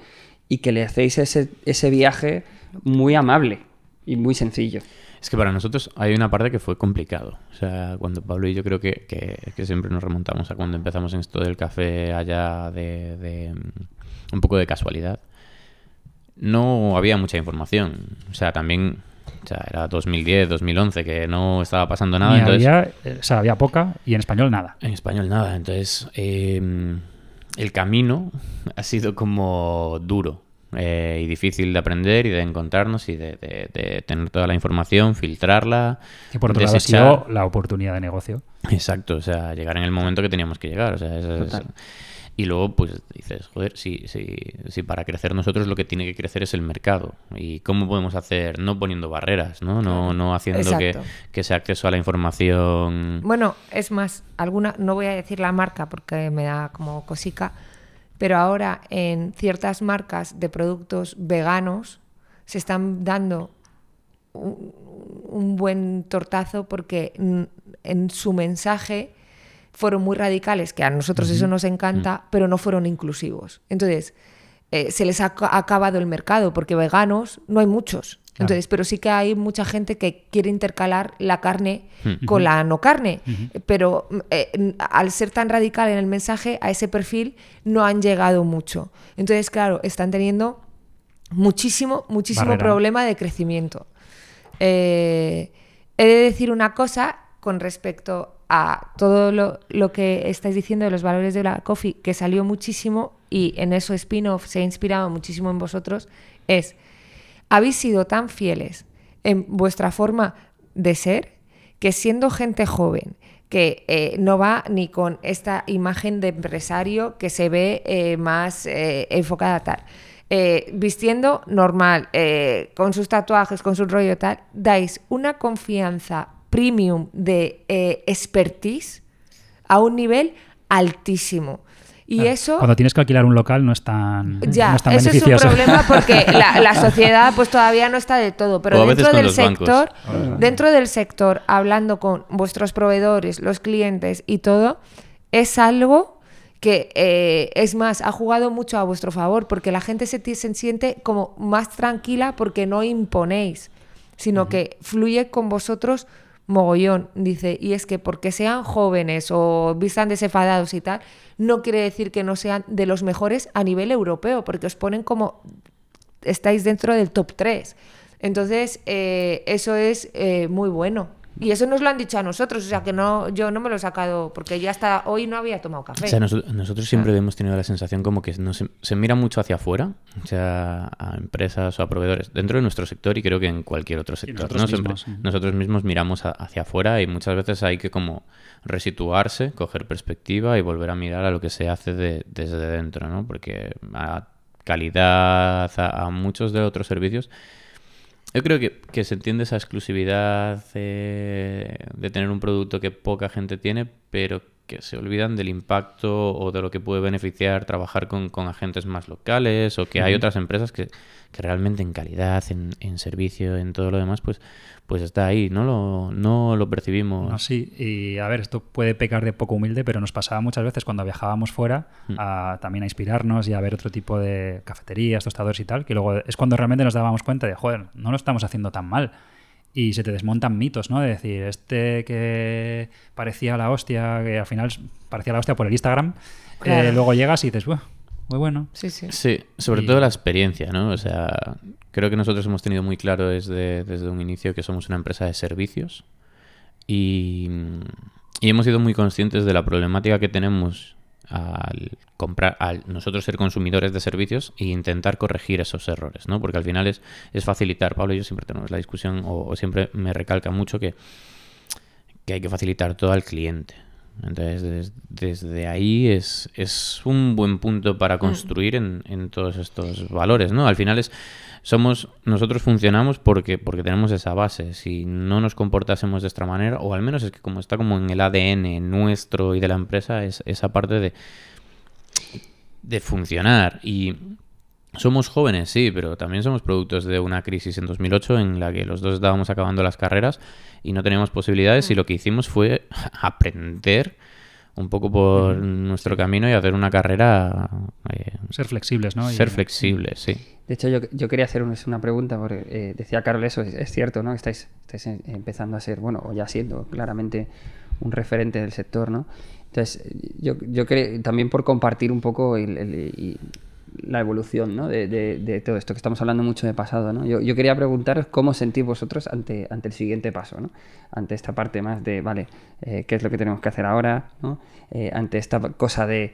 y que le hacéis ese, ese viaje muy amable y muy sencillo.
Es que para nosotros hay una parte que fue complicado. O sea, cuando Pablo y yo creo que, que- que siempre nos remontamos a cuando empezamos en esto del café allá de, de, mm, un poco de casualidad. No había mucha información. O sea, también o sea, era 2010, 2011, que no estaba pasando nada.
Ni
entonces,
había, eh, o sea, había poca y en español nada.
En español nada. Entonces, eh, el camino ha sido como duro eh, y difícil de aprender y de encontrarnos y de, de- de tener toda la información, filtrarla.
Que por otro lado ha
desechar.
sido la oportunidad de negocio.
Exacto, o sea, llegar en el momento que teníamos que llegar. O sea, eso. Y luego, pues dices, joder, si, si, si para crecer nosotros lo que tiene que crecer es el mercado. ¿Y cómo podemos hacer? No poniendo barreras, ¿no? No, no haciendo que, que ese acceso a la información.
Bueno, es más, alguna, no voy a decir la marca porque me da como cosica, pero ahora en ciertas marcas de productos veganos se están dando un, un buen tortazo porque en su mensaje fueron muy radicales, que a nosotros eso nos encanta, pero no fueron inclusivos. Entonces, eh, se les ha ca- acabado el mercado porque veganos no hay muchos.
Claro.
Entonces, pero sí que hay mucha gente que quiere intercalar la carne con la no carne. Pero eh, al ser tan radical en el mensaje, a ese perfil no han llegado mucho. Entonces, claro, están teniendo muchísimo, muchísimo
Barrera.
problema de crecimiento. Eh, he de decir una cosa con respecto a todo lo, lo que estáis diciendo de los valores de la coffee, que salió muchísimo y en eso spin-off se ha inspirado muchísimo en vosotros, es, habéis sido tan fieles en vuestra forma de ser que siendo gente joven, que eh, no va ni con esta imagen de empresario que se ve eh, más eh, enfocada tal. vistiendo normal, con sus tatuajes, con su rollo tal, dais una confianza premium de eh, expertise a un nivel altísimo. Y
Claro,
eso...
Cuando tienes que alquilar un local no es tan,
Ya,
no es tan
eso es un problema porque la, la sociedad pues todavía no está de todo, pero dentro del
bancos.
sector, dentro del sector, hablando con vuestros proveedores, los clientes y todo, es algo que eh, es más, ha jugado mucho a vuestro favor porque la gente se, ti- se siente como más tranquila porque no imponéis, sino que fluye con vosotros mogollón, dice, y es que porque sean jóvenes o vistan desenfadados y tal, no quiere decir que no sean de los mejores a nivel europeo, porque os ponen como estáis dentro del top 3. Entonces, eh, eso es eh, muy bueno. Y eso nos lo han dicho a nosotros, o sea que no, yo no me lo he sacado, porque ya hasta hoy no había tomado café.
O sea, noso- nosotros siempre hemos tenido la sensación como que no se, mira mucho hacia afuera, o sea, a empresas o a proveedores, dentro de nuestro sector y creo que en cualquier otro sector.
nosotros
¿no? Siempre-
mismos, sí.
nosotros mismos miramos a- hacia afuera y muchas veces hay que como resituarse, coger perspectiva y volver a mirar a lo que se hace de- desde dentro, ¿no? Porque a calidad, a, a muchos de otros servicios, yo creo que, que se entiende esa exclusividad eh, de tener un producto que poca gente tiene, pero que se olvidan del impacto o de lo que puede beneficiar trabajar con, con agentes más locales o que hay otras empresas que, que realmente en calidad, en, en servicio, en todo lo demás, pues, pues está ahí, no lo, no lo percibimos.
No, sí, y a ver, esto puede pecar de poco humilde, pero nos pasaba muchas veces cuando viajábamos fuera a, también a inspirarnos y a ver otro tipo de cafeterías, tostadores y tal, que luego es cuando realmente nos dábamos cuenta de, joder, no lo estamos haciendo tan mal. Y se te desmontan mitos, ¿no? De decir, este que parecía la hostia, que al final parecía la hostia por el Instagram, eh, luego llegas y dices, "Buah, muy bueno.
Sí, sí.
Sí, sobre
Y-
todo la experiencia, ¿no? O sea, creo que nosotros hemos tenido muy claro desde, desde un inicio que somos una empresa de servicios y, y hemos sido muy conscientes de la problemática que tenemos al comprar, al nosotros ser consumidores de servicios e intentar corregir esos errores, ¿no? Porque al final es, es facilitar, Pablo y yo siempre tenemos la discusión o, o siempre me recalca mucho que, que hay que facilitar todo al cliente. Entonces, des- desde ahí es, es un buen punto para construir en, en todos estos valores, ¿no? Al final es, somos, nosotros funcionamos porque, porque tenemos esa base. Si no nos comportásemos de esta manera, o al menos es que como está como en el ADN nuestro y de la empresa, es esa parte de, de funcionar. Y somos jóvenes, sí, pero también somos productos de una crisis en 2008 en la que los dos estábamos acabando las carreras y no teníamos posibilidades y lo que hicimos fue aprender un poco por nuestro camino y hacer una carrera, eh,
Ser flexibles, ¿no?
Ser flexibles, sí.
De hecho, yo, yo quería hacer una, una pregunta, porque eh, decía Carol eso, es, es cierto, ¿no? Estáis, estáis empezando a ser, bueno, o ya siendo claramente un referente del sector, ¿no? Entonces, yo, yo creo, también por compartir un poco el- el- y la evolución, ¿no? De, de- de todo esto, que estamos hablando mucho de pasado, ¿no? Yo, yo quería preguntaros cómo sentís vosotros ante, ante el siguiente paso, ¿no? Ante esta parte más de, vale, eh, ¿qué es lo que tenemos que hacer ahora, ¿no? Eh, ante esta cosa de...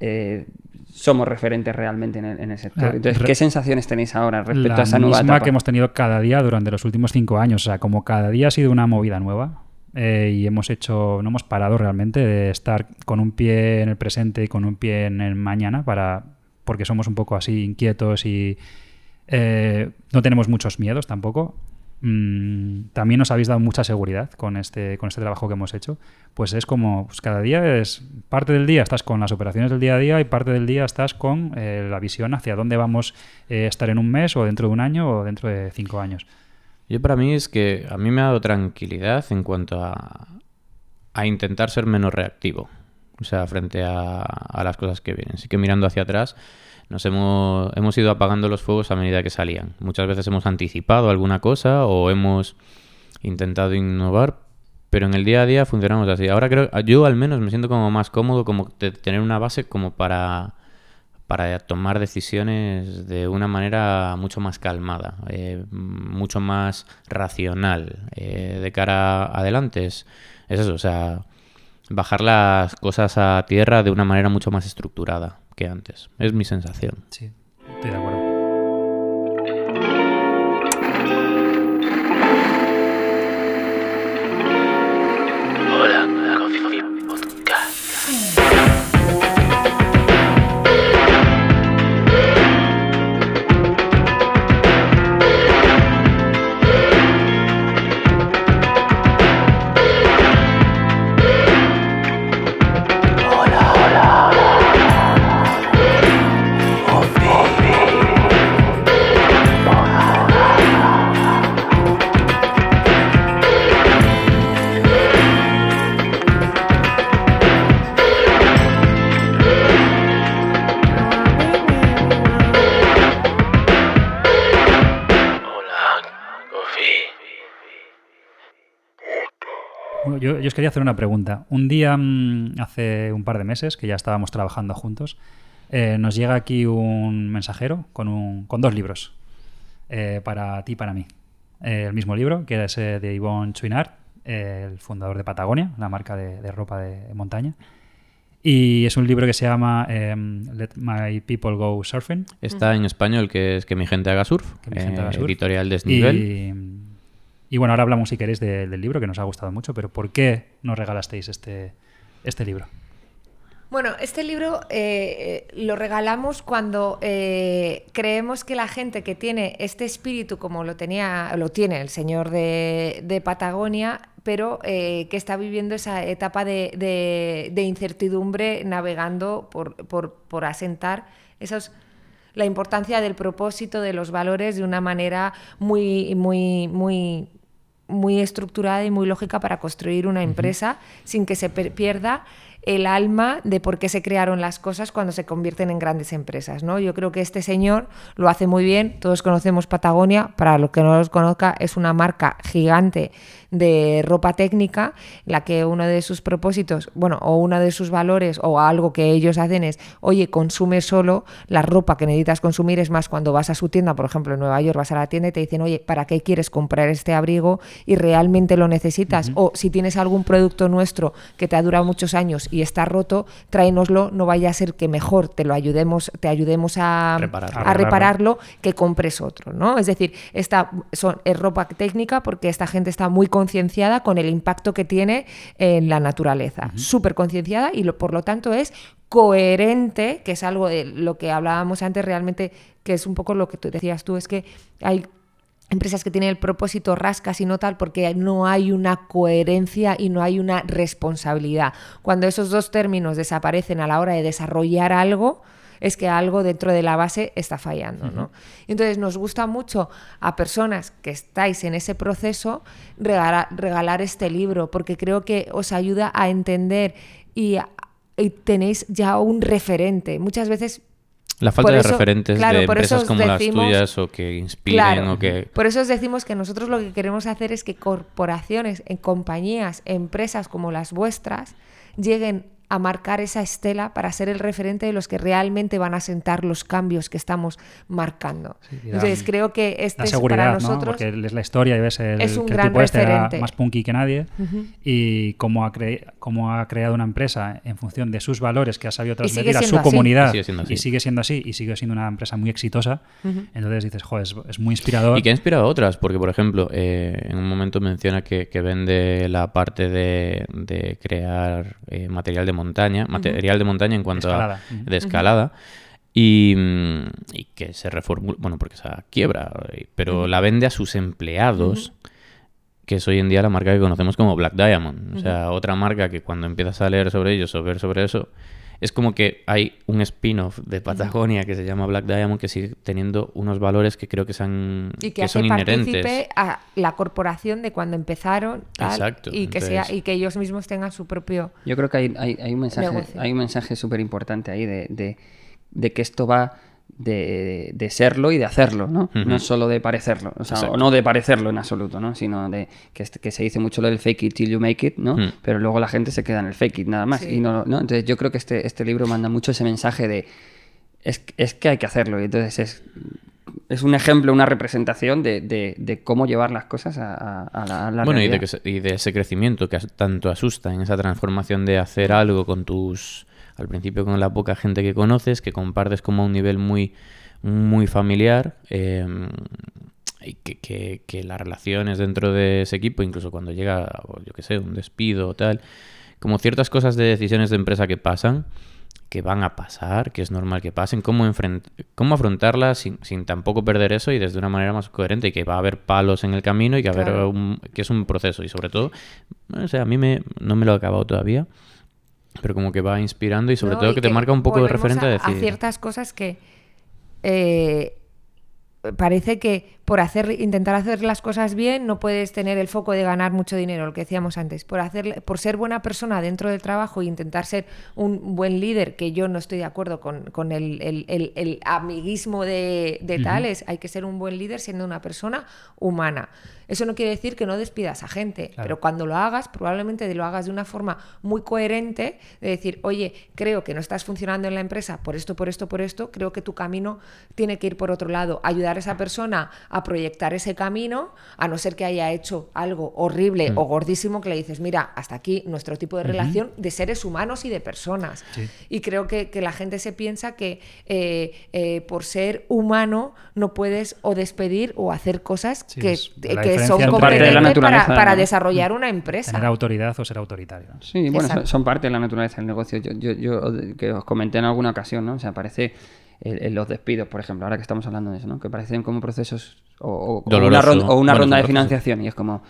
eh, somos referentes realmente en el, en el sector.
Ah,
Entonces, ¿qué sensaciones tenéis ahora respecto
la
a esa nueva
misma
etapa?
que hemos tenido cada día durante los últimos cinco años. O sea, como cada día ha sido una movida nueva eh, y hemos hecho, no hemos parado realmente de estar con un pie en el presente y con un pie en el mañana para porque somos un poco así inquietos y eh, no tenemos muchos miedos tampoco. Mm, también nos habéis dado mucha seguridad con este, con este trabajo que hemos hecho. Pues es como, pues cada día es, parte del día estás con las operaciones del día a día y parte del día estás con eh, la visión hacia dónde vamos eh, a estar en un mes o dentro de un año o dentro de cinco años.
Yo para mí es que a mí me ha dado tranquilidad en cuanto a, a intentar ser menos reactivo. O sea, frente a, a las cosas que vienen. Sí que mirando hacia atrás nos hemos, hemos ido apagando los fuegos a medida que salían. Muchas veces hemos anticipado alguna cosa o hemos intentado innovar, pero en el día a día funcionamos así. Ahora creo, yo al menos me siento como más cómodo como de tener una base como para para tomar decisiones de una manera mucho más calmada, eh, mucho más racional eh, de cara adelante. Es eso, o sea, bajar las cosas a tierra de una manera mucho más estructurada que antes. Es mi sensación.
Sí, estoy de acuerdo. Yo, yo os quería hacer una pregunta. Un día, mm, hace un par de meses, que ya estábamos trabajando juntos, eh, nos llega aquí un mensajero con, un, con dos libros eh, para ti y para mí. Eh, el mismo libro, que es de Yvonne Chouinard, el fundador de Patagonia, la marca de, de ropa de, montaña. Y es un libro que se llama em, Let My People Go Surfing.
Está en español, que es Que mi gente haga surf,
gente haga surf.
editorial Desnivel.
Y, y bueno, ahora hablamos, si queréis, de- del libro, que nos ha gustado mucho, pero ¿por qué nos regalasteis este, este libro?
Bueno, este libro eh, eh, lo regalamos cuando eh, creemos que la gente que tiene este espíritu como lo tenía, lo tiene el señor de, Patagonia, pero que está viviendo esa etapa de, incertidumbre navegando por, por- por asentar la importancia del propósito, de los valores de una manera muy, muy, muy, muy estructurada y muy lógica para construir una empresa sin que se pierda el alma de por qué se crearon las cosas cuando se convierten en grandes empresas. ¿no? Yo creo que este señor lo hace muy bien. Todos conocemos Patagonia. Para los que no los conozca, es una marca gigante de ropa técnica, la que uno de sus propósitos, bueno, o uno de sus valores o algo que ellos hacen es, oye, consume solo la ropa que necesitas consumir, es más, cuando vas a su tienda, por ejemplo, en Nueva York, vas a la tienda y te dicen, oye, ¿para qué quieres comprar este abrigo y realmente lo necesitas? O si tienes algún producto nuestro que te ha durado muchos años y está roto, tráenoslo, no vaya a ser que mejor te lo ayudemos, te ayudemos a
Repararlo.
a repararlo que compres otro, ¿no? Es decir, esta son, es ropa técnica porque esta gente está muy concienciada con el impacto que tiene en la naturaleza, súper concienciada y lo- por lo tanto es coherente, que es algo de lo que hablábamos antes realmente, que es un poco lo que tú decías tú, es que hay empresas que tienen el propósito rascas y no tal porque no hay una coherencia y no hay una responsabilidad. Cuando esos dos términos desaparecen a la hora de desarrollar algo, es que algo dentro de la base está fallando, ¿no? Entonces nos gusta mucho a personas que estáis en ese proceso regala- regalar este libro porque creo que os ayuda a entender y, tenéis ya un referente. Muchas veces
La falta
Por
de
eso-
referentes
claro,
de empresas como las tuyas o que inspiren
Claro.
o que...
Por eso os decimos que nosotros lo que queremos hacer es que corporaciones, en compañías, empresas como las vuestras, lleguen a marcar esa estela para ser el referente de los que realmente van a sentar los cambios que estamos marcando.
da-
Entonces creo que este es para
¿no?
nosotros
Porque es la historia y ves el,
es un
que el
gran
tipo este era
referente.
más punky que nadie y cómo ha, cre- cómo ha creado una empresa en función de sus valores que ha sabido transmitir a su
así.
comunidad
Y sigue siendo así.
y sigue siendo así y sigue siendo una empresa muy exitosa. Entonces dices, joder, es, es muy inspirador.
Y que ha inspirado a otras, porque por ejemplo, eh, en un momento menciona que, que vende la parte de, de crear eh, material de montaña, material de montaña en cuanto
Escalada.
a de escalada. Y, mm, y que se reformula, bueno, porque se quiebra, eh, pero la vende a sus empleados, que es hoy en día la marca que conocemos como Black Diamond. O sea, otra marca que cuando empiezas a leer sobre ellos o ver sobre eso, es como que hay un spin-off de Patagonia que se llama Black Diamond que sigue teniendo unos valores que creo que, son,
y que,
que
hace
son inherentes.
a la corporación de cuando empezaron tal,
Exacto,
y que
entonces-
sea y que ellos mismos tengan su propio
Yo creo que hay, hay- hay un mensaje,
Negocio.
hay un mensaje súper importante ahí de, de- de que esto va de, de serlo y de hacerlo, ¿no? No solo de parecerlo, o sea,
Exacto.
o no de parecerlo en absoluto, ¿no? Sino de que, este- que se dice mucho lo del fake it till you make it, ¿no?
Mm.
Pero luego la gente se queda en el fake it nada más.
Sí.
Y no, ¿no? Entonces yo creo que este, este libro manda mucho ese mensaje de es, es que hay que hacerlo. Y entonces es, es un ejemplo, una representación de, de- de cómo llevar las cosas a, a- a la, a la
Bueno, y de,
realidad.
que se- y de ese crecimiento que tanto asusta en esa transformación de hacer algo con tus, al principio con la poca gente que conoces, que compartes como a un nivel muy, muy familiar, eh, y que, que- que las relaciones dentro de ese equipo, incluso cuando llega, yo qué sé, un despido o tal, como ciertas cosas de decisiones de empresa que pasan, que van a pasar, que es normal que pasen, cómo, cómo afrontarlas sin, sin tampoco perder eso y desde una manera más coherente y que va a haber palos en el camino y que, a haber
Claro.
un- que es un proceso y sobre todo, o sea, a mí me, no me lo he acabado todavía, pero como que va inspirando y sobre
¿no?
todo
Y
que te marca un poco de referente a,
a, a
decir...
ciertas cosas que eh, parece que por hacer intentar hacer las cosas bien no puedes tener el foco de ganar mucho dinero, lo que decíamos antes. Por hacer por ser buena persona dentro del trabajo e intentar ser un buen líder, que yo no estoy de acuerdo con, con el, el- el- el amiguismo de, de tales, hay que ser un buen líder siendo una persona humana. Eso no quiere decir que no despidas a gente,
Claro.
pero cuando lo hagas, probablemente lo hagas de una forma muy coherente, de decir, oye, creo que no estás funcionando en la empresa por esto, por esto, por esto, creo que tu camino tiene que ir por otro lado, ayudar a esa persona a proyectar ese camino, a no ser que haya hecho algo horrible o gordísimo que le dices, mira, hasta aquí nuestro tipo de relación de seres humanos y de personas.
Sí.
Y creo que, que la gente se piensa que eh, eh, por ser humano no puedes o despedir o hacer cosas
Sí,
que,
es
que son
diferencia entre-
Parte de la
competentes para,
naturaleza,
para desarrollar una empresa.
Tener autoridad o ser autoritario.
Sí, bueno, son, parte de la naturaleza del negocio. Yo, yo, yo que os comenté en alguna ocasión, ¿no? O sea, parece el- el- los despidos, por ejemplo, ahora que estamos hablando de eso, ¿no? Que parecen como procesos o, o- o una, ronda, o una
Bueno,
ronda de financiación y es como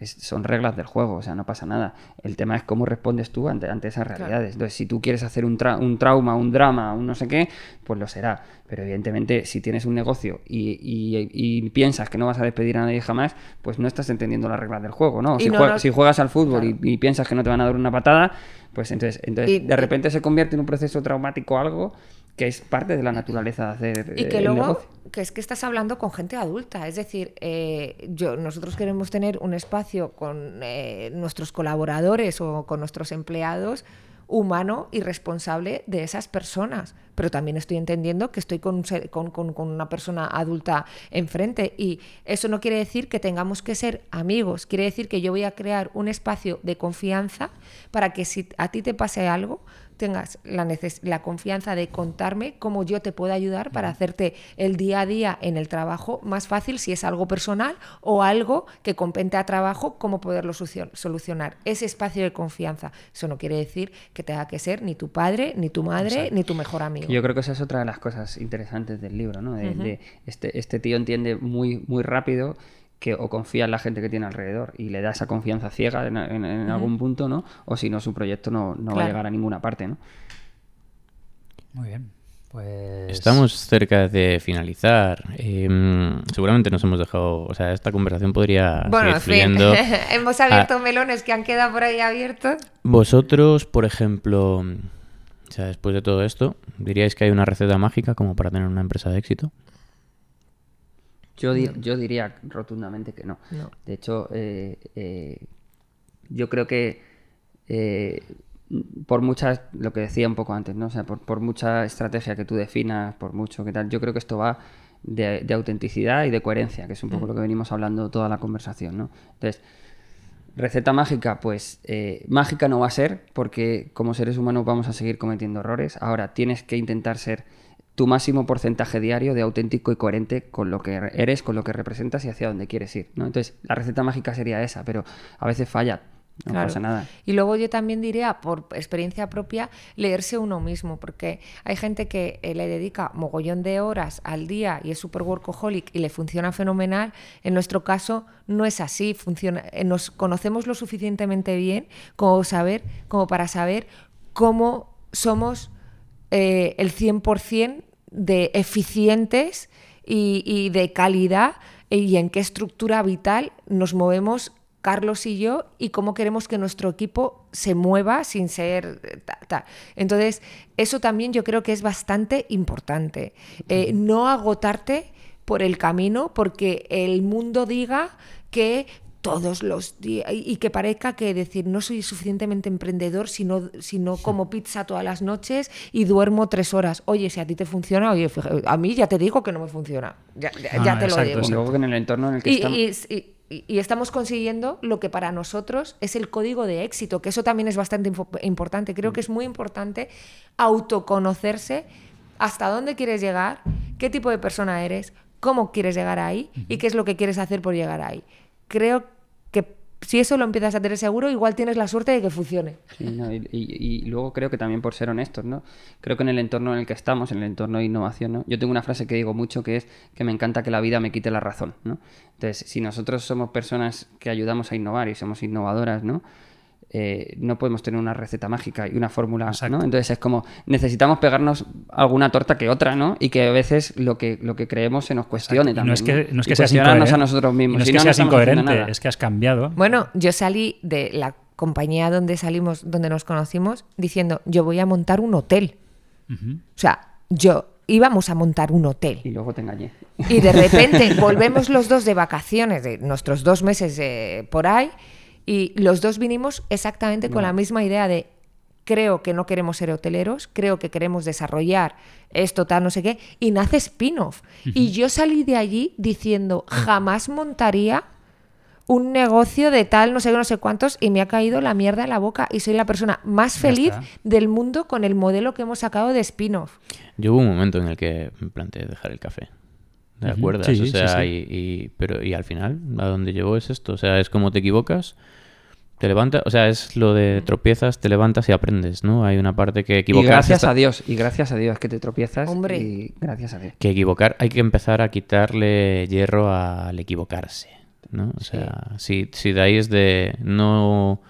es- son reglas del juego, o sea, no pasa nada. El tema es cómo respondes tú ante, ante esas realidades. Entonces, si tú quieres hacer un, tra- un trauma, un drama, un no sé qué, pues lo será. Pero evidentemente, si tienes un negocio y, y- y piensas que no vas a despedir a nadie jamás, pues no estás entendiendo las reglas del juego, ¿no? Si,
no
jue- si juegas al fútbol
Claro.
y, y piensas que no te van a dar una patada, pues entonces, entonces de repente se convierte en un proceso traumático algo que es parte de la naturaleza de hacer
Y
eh,
que
el
luego,
negocio.
que es que estás hablando con gente adulta, es decir, eh, yo, nosotros queremos tener un espacio con eh, nuestros colaboradores o con nuestros empleados humano y responsable de esas personas. Pero también estoy entendiendo que estoy con, un ser- con- con- con una persona adulta enfrente y eso no quiere decir que tengamos que ser amigos, quiere decir que yo voy a crear un espacio de confianza para que si a ti te pase algo, tengas la, neces- la confianza de contarme cómo yo te puedo ayudar para hacerte el día a día en el trabajo más fácil si es algo personal o algo que compete a trabajo, cómo poderlo solucionar. Ese espacio de confianza. Eso no quiere decir que tenga que ser ni tu padre, ni tu madre, ni tu mejor amigo.
Yo creo que esa es otra de las cosas interesantes del libro, ¿no? De, de este, este tío entiende muy, muy rápido que o confía en la gente que tiene alrededor y le da esa confianza ciega en, en- en algún punto, ¿no? O si no, su proyecto no, no va a llegar a ninguna parte, ¿no?
Muy bien. Pues...
Estamos cerca de finalizar. Em, seguramente nos hemos dejado. O sea, esta conversación podría
Bueno, en fin,
fluyendo.
hemos abierto melones que han quedado por ahí abiertos.
Vosotros, por ejemplo, o sea, después de todo esto, ¿diríais que hay una receta mágica como para tener una empresa de éxito?
Yo, yo diría rotundamente que no.
No.
De hecho, eh, eh, yo creo que eh, por muchas, lo que decía un poco antes, ¿no? O sea, por, por mucha estrategia que tú definas, por mucho que tal, yo creo que esto va de, de autenticidad y de coherencia, que es un poco lo que venimos hablando toda la conversación, ¿no? Entonces, receta mágica, pues eh, mágica no va a ser, porque como seres humanos vamos a seguir cometiendo errores. Ahora tienes que intentar ser tu máximo porcentaje diario de auténtico y coherente con lo que eres, con lo que representas y hacia dónde quieres ir. ¿no? Entonces, la receta mágica sería esa, pero a veces falla. No
Claro.
pasa nada.
Y luego yo también diría, por experiencia propia, leerse uno mismo, porque hay gente que eh, le dedica mogollón de horas al día y es super workaholic y le funciona fenomenal. En nuestro caso no es así, funciona, eh, nos conocemos lo suficientemente bien como, saber, como para saber cómo somos eh, el 100% de eficientes y, y de calidad y en qué estructura vital nos movemos Carlos y yo y cómo queremos que nuestro equipo se mueva sin ser eh, ta- ta. Entonces, eso también yo creo que es bastante importante. Eh, no agotarte por el camino porque el mundo diga que todos los días y que parezca que decir no soy suficientemente emprendedor si no, si no como pizza todas las noches y duermo tres horas. Oye, si a ti te funciona, oye, a mí ya te digo que no me funciona. Ya, ya-
Ah,
ya te
exacto,
lo digo.
Luego en el entorno en el que
Y,
estamos...
y- y- y- y estamos consiguiendo lo que para nosotros es el código de éxito, que eso también es bastante importante. Creo que es muy importante autoconocerse hasta dónde quieres llegar, qué tipo de persona eres, cómo quieres llegar ahí y qué es lo que quieres hacer por llegar ahí. Creo que si eso lo empiezas a tener seguro, igual tienes la suerte de que funcione.
Y- y luego creo que también por ser honestos, ¿no? Creo que en el entorno en el que estamos, en el entorno de innovación, ¿no? Yo tengo una frase que digo mucho que es que me encanta que la vida me quite la razón, ¿no? Entonces, si nosotros somos personas que ayudamos a innovar y somos innovadoras, ¿no? Eh, no podemos tener una receta mágica y una fórmula,
Exacto.
¿no? Entonces es como necesitamos pegarnos alguna torta que otra, ¿no? Y que a veces lo que lo que creemos se nos cuestione también.
no es que, no es que seas incoherente.
a nosotros
y
mismos.
No es
Si
que
no,
seas incoherente,
nada.
es que has cambiado.
Bueno, yo salí de la compañía donde salimos, donde nos conocimos, diciendo, yo voy a montar un hotel. O sea, yo íbamos a montar un hotel.
Y luego te engañé.
Y de repente volvemos los dos de vacaciones, de nuestros dos meses eh, por ahí, y los dos vinimos exactamente con la misma idea de creo que no queremos ser hoteleros, creo que queremos desarrollar esto, tal, no sé qué, y nace spin-off. Y yo salí de allí diciendo, jamás montaría un negocio de tal, no sé qué, no sé cuántos, y me ha caído la mierda en la boca y soy la persona más
Ya
feliz
está.
del mundo con el modelo que hemos sacado de spin-off.
Yo hubo un momento en el que me planteé dejar el café. ¿De
Ujú.
acuerdo?
Sí,
o sea,
sí.
Y, y- pero y al final, ¿a dónde llevó es esto? O sea, es como te equivocas, te levantas, o sea, es lo de tropiezas, te levantas y aprendes, ¿no? Hay una parte que
Y
equivocarse
gracias
está-
a Dios, y gracias a Dios que te tropiezas.
Hombre.
Y gracias a Dios.
que equivocar, hay que empezar a quitarle hierro al equivocarse, ¿no? O sea, si, si de ahí es de no...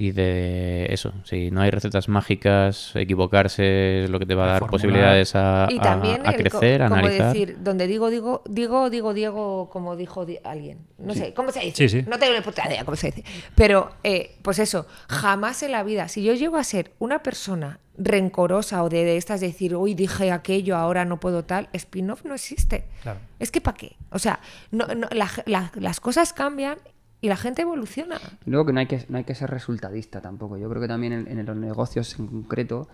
Y de eso, si no hay recetas mágicas, equivocarse es lo que te va a dar
formular.
posibilidades a,
Y
a-
también
a
co-
crecer, a
como
analizar.
decir, donde digo, digo, digo, digo, Diego, como dijo di- alguien. No sé, ¿cómo se dice?
Sí, sí.
No tengo ni puta idea cómo se dice. Pero, eh, pues eso, jamás en la vida, si yo llego a ser una persona rencorosa o de, de estas de decir, hoy dije aquello, ahora no puedo tal, spin-off no existe.
Claro.
Es que ¿para qué? O sea, no, no, la- la- las cosas cambian y la gente evoluciona.
Y luego que no hay que, no hay que ser resultadista tampoco. Yo creo que también en, en los negocios en concreto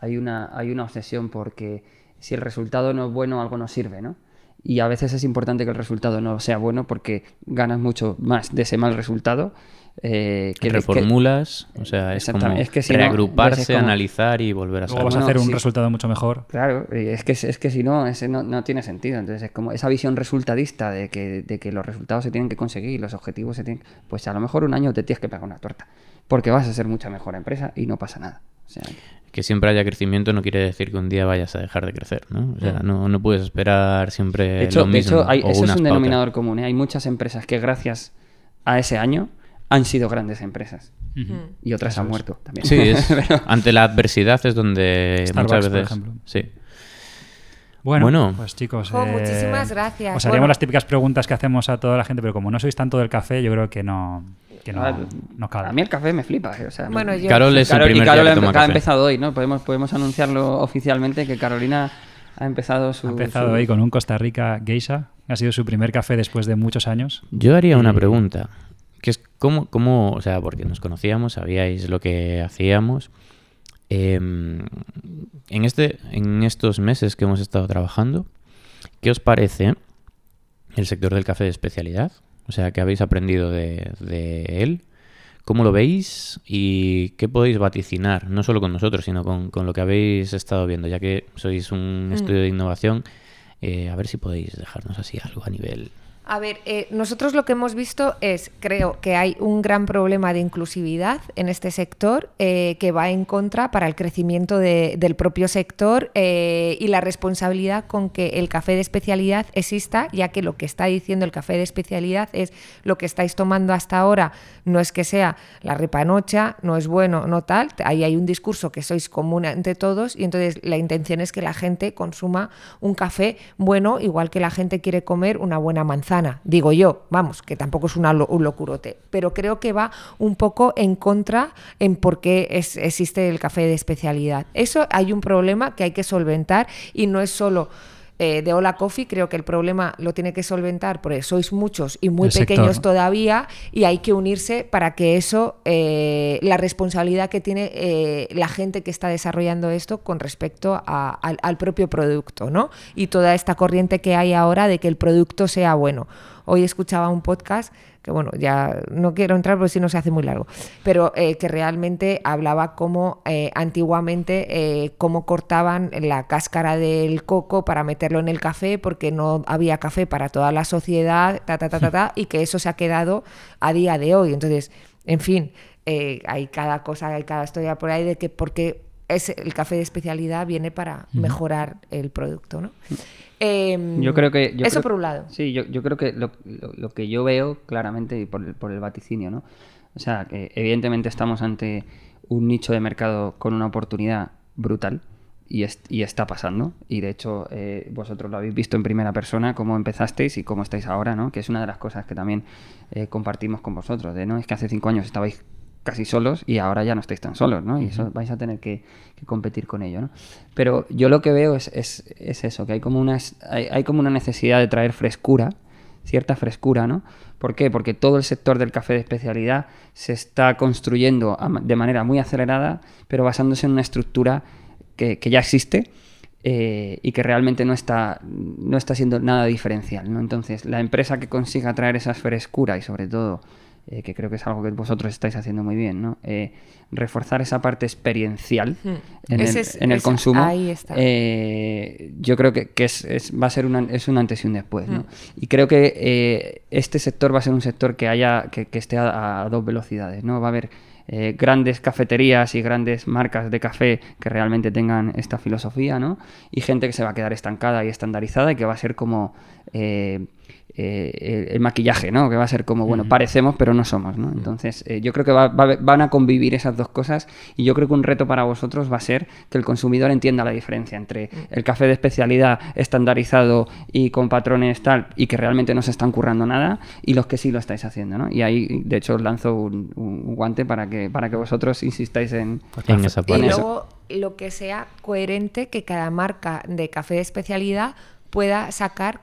hay una, hay una obsesión porque si el resultado no es bueno, algo no sirve, ¿no? Y a veces es importante que el resultado no sea bueno porque ganas mucho más de ese mal resultado. Eh, que
reformulas, o sea, es como
es que si
reagruparse,
es como-
analizar y volver a saber.
vas a hacer un
sí.
resultado mucho mejor.
Claro, es que, es que si no, ese no, no tiene sentido. Entonces es como esa visión resultadista de que, de que los resultados se tienen que conseguir, los objetivos se tienen... Pues a lo mejor un año te tienes que pegar una torta, porque vas a ser mucha mejor empresa y no pasa nada. O sea,
Que siempre haya crecimiento no quiere decir que un día vayas a dejar de crecer, ¿no? O sea, no, no puedes esperar siempre
de hecho,
lo
de hecho hay-
o
eso es un
pautas.
denominador común. ¿eh? Hay muchas empresas que gracias a ese año han sido grandes empresas y otras
Eso
han
es.
muerto también.
Sí, es-
Pero-
ante la adversidad es donde
Starbucks,
muchas
por
veces...
ejemplo.
Sí.
Bueno,
Bueno.
pues chicos, eh,
muchísimas gracias.
Os
Bueno.
las típicas preguntas que hacemos a toda la gente, pero como no sois tanto del café, yo creo que no, que no,
Ah,
no cabe.
A mí el café me flipa. eh, O sea,
Bueno, yo-
Carol es el
Carol- y
primer
Carol
día
ha
que toma
ha
café.
empezado hoy, ¿no? Podemos, podemos anunciarlo oficialmente que Carolina ha empezado su...
Ha empezado
su-
hoy con un Costa Rica Geisha. Ha sido su primer café después de muchos años.
Yo haría una pregunta, cómo, cómo, o sea, porque nos conocíamos, sabíais lo que hacíamos. Em, en, este, en estos meses que hemos estado trabajando, ¿qué os parece el sector del café de especialidad? O sea, ¿qué habéis aprendido de, de él? ¿Cómo lo veis? ¿Y qué podéis vaticinar? No solo con nosotros, sino con, con lo que habéis estado viendo, ya que sois un estudio de innovación. eh, a ver si podéis dejarnos así algo a nivel
A ver, eh, nosotros lo que hemos visto es, creo que hay un gran problema de inclusividad en este sector eh, que va en contra para el crecimiento de- del propio sector eh, y la responsabilidad con que el café de especialidad exista, ya que lo que está diciendo el café de especialidad es lo que estáis tomando hasta ahora no es que sea la repanocha, no es bueno, no tal, ahí hay un discurso que sois común entre todos y entonces la intención es que la gente consuma un café bueno, igual que la gente quiere comer una buena manzana, digo yo, vamos, que tampoco es un locurote, pero creo que va un poco en contra en por qué existe el café de especialidad. Eso hay un problema que hay que solventar y no es solo eh, de Hola Coffee, creo que el problema lo tiene que solventar porque sois muchos y muy
El sector,
pequeños
¿no?
todavía y hay que unirse para que eso, eh, la responsabilidad que tiene eh, la gente que está desarrollando esto con respecto a- al, al propio producto, ¿no? Y toda esta corriente que hay ahora de que el producto sea bueno. Hoy escuchaba un podcast que bueno, ya no quiero entrar porque si no se hace muy largo, pero eh, que realmente hablaba cómo eh, antiguamente eh, cómo cortaban la cáscara del coco para meterlo en el café porque no había café para toda la sociedad, ta, ta, ta, ta, ta, y que eso se ha quedado a día de hoy. Entonces, en fin, eh, hay cada cosa, hay cada historia por ahí de que porque es el café de especialidad viene para mejorar el producto, ¿no? Em,
Yo creo que... yo
eso
creo-
por un lado.
Sí, yo, yo creo que lo, lo- lo que yo veo claramente y por el, por el vaticinio, ¿no? O sea, que evidentemente estamos ante un nicho de mercado con una oportunidad brutal y, es- y está pasando. Y de hecho, eh, vosotros lo habéis visto en primera persona, cómo empezasteis y cómo estáis ahora, ¿no? Que es una de las cosas que también eh, compartimos con vosotros, de, ¿no? Es que hace cinco años estabais casi solos y ahora ya no estáis tan solos, ¿no? Y eso vais a tener que, que competir con ello, ¿no? Pero yo lo que veo es, es- es eso, que hay como, una, hay, hay como una necesidad de traer frescura, cierta frescura, ¿no? ¿Por qué? Porque todo el sector del café de especialidad se está construyendo de manera muy acelerada, pero basándose en una estructura que, que ya existe eh, y que realmente no está, no está siendo nada diferencial, ¿no? Entonces, la empresa que consiga traer esa frescura y sobre todo eh, que creo que es algo que vosotros estáis haciendo muy bien, ¿no? Eh, reforzar esa parte experiencial
Hmm.
en, el,
es-
en el
ese-
consumo.
ahí está.
eh, yo creo que, que es, es- va a ser una, es un antes y un después,
Hmm.
¿no? Y creo que este sector va a ser un sector que haya que, que esté a, a dos velocidades, ¿no? Va a haber grandes cafeterías y grandes marcas de café que realmente tengan esta filosofía, ¿no? Y gente que se va a quedar estancada y estandarizada y que va a ser como eh, el, el maquillaje, ¿no? Que va a ser como, bueno, parecemos pero no somos, ¿no? Entonces, eh, yo creo que va- va a- van a convivir esas dos cosas y yo creo que un reto para vosotros va a ser que el consumidor entienda la diferencia entre el café de especialidad estandarizado y con patrones tal y que realmente no se están currando nada y los que sí lo estáis haciendo, ¿no? Y ahí, de hecho, os lanzo un, un guante para que, para que vosotros insistáis en,
en esa
Y
parte.
eso.
luego lo que sea coherente que cada marca de café de especialidad pueda sacar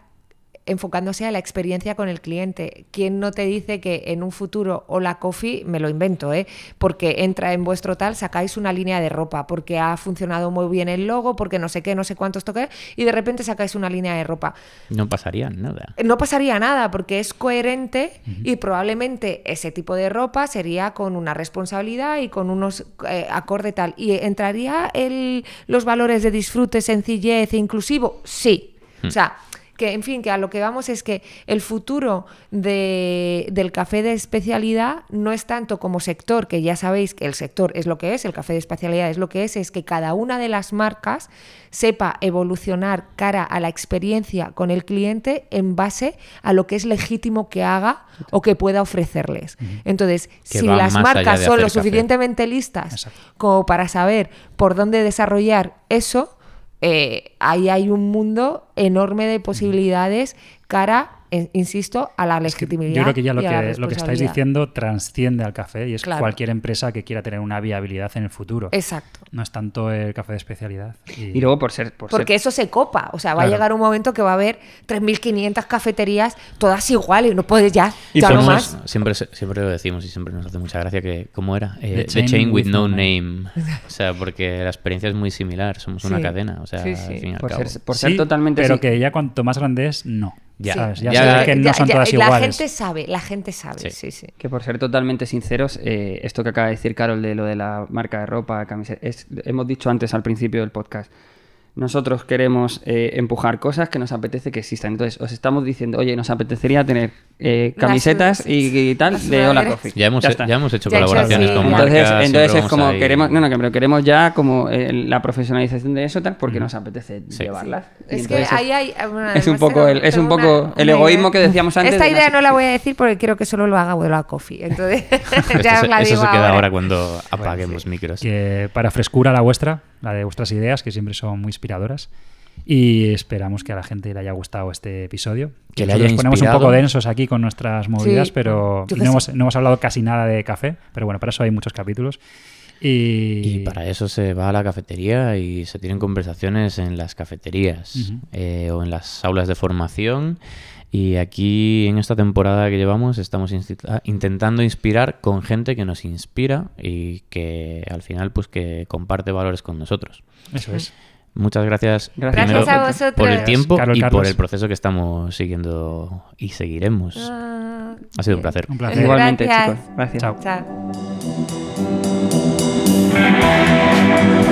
enfocándose a la experiencia con el cliente. ¿Quién no te dice que en un futuro Hola Coffee, me lo invento, ¿eh? porque entra en vuestro tal, sacáis una línea de ropa, porque ha funcionado muy bien el logo, porque no sé qué, no sé cuántos toques, y de repente sacáis una línea de ropa?
No pasaría nada.
no pasaría nada porque es coherente y probablemente ese tipo de ropa sería con una responsabilidad y con unos eh, acorde tal. ¿Y entraría el, los valores de disfrute, sencillez e inclusivo? Sí. O sea, que en fin, que a lo que vamos es que el futuro de- del café de especialidad no es tanto como sector, que ya sabéis que el sector es lo que es, el café de especialidad es lo que es, es que cada una de las marcas sepa evolucionar cara a la experiencia con el cliente en base a lo que es legítimo que haga o que pueda ofrecerles. Entonces,
Que
si las marcas son lo
café.
suficientemente listas
Exacto.
como para saber por dónde desarrollar eso, eh, ahí hay un mundo enorme de posibilidades cara, insisto, a la
Es que
legitimidad.
yo creo que ya lo que, lo que estáis diciendo transciende al café y es
Claro.
cualquier empresa que quiera tener una viabilidad en el futuro.
Exacto.
No es tanto el café de especialidad.
Y luego por ser... Por
Porque
ser-
eso se copa. O sea, va
Claro.
a llegar un momento que va a haber 3.500 cafeterías, todas iguales. No puedes ya,
Y
ya no más.
Siempre, siempre lo decimos y siempre nos hace mucha gracia que, ¿cómo era? Eh,
The
the,
chain
with,
with
no name. O sea, porque la experiencia es muy similar, somos una cadena, o sea,
Sí, sí.
al fin y al
por
cabo.
ser, por
Sí,
ser totalmente...
Pero
sí-
que ya cuanto más grande es, no.
Ya.
¿sabes? Ya, ve que no
Ya-
son
ya-
todas
la
iguales.
gente sabe, la gente sabe,
Sí.
sí, sí.
Que por ser totalmente sinceros, eh, esto que acaba de decir Carol de lo de la marca de ropa, camiseta, es- hemos dicho antes al principio del podcast. Nosotros queremos eh, empujar cosas que nos apetece que existan. Entonces, os estamos diciendo, oye, nos apetecería tener eh, camisetas y, y tal de Hola. Coffee.
Ya hemos, ya hemos hecho
Ya he hecho
colaboraciones con marcas.
Entonces, entonces es como
ahí-
queremos, no, no, pero queremos ya como eh, la profesionalización de eso tal, porque nos apetece
Sí.
llevarlas.
Es que ahí hay. bueno,
es un poco el, es un poco
una-
el egoísmo que decíamos antes.
Esta
de
idea no la voy a decir porque quiero que solo lo haga Abuela Coffee. Entonces,
Esto
ya
se-
os la
eso se queda
ahora.
ahora cuando apaguemos micros.
Que para frescura la vuestra, la de vuestras ideas, que siempre son muy inspiradoras. Y esperamos que a la gente le haya gustado este episodio.
Que le haya
ponemos un poco densos aquí con nuestras movidas,
Sí,
pero no hemos, no hemos hablado casi nada de café. Pero bueno, para eso hay muchos capítulos. Y,
Y para eso se va a la cafetería y se tienen conversaciones en las cafeterías eh, o en las aulas de formación. Y aquí en esta temporada que llevamos estamos insti- intentando inspirar con gente que nos inspira y que al final pues que comparte valores con nosotros.
Eso es.
Muchas gracias,
Gracias
primero
a vosotros.
por el tiempo
Carol,
y
Carlos.
por el proceso que estamos siguiendo y seguiremos.
Ah,
Ha sido un placer.
Un placer.
Igualmente,
Gracias.
chicos. Gracias.
Chao.
Chao.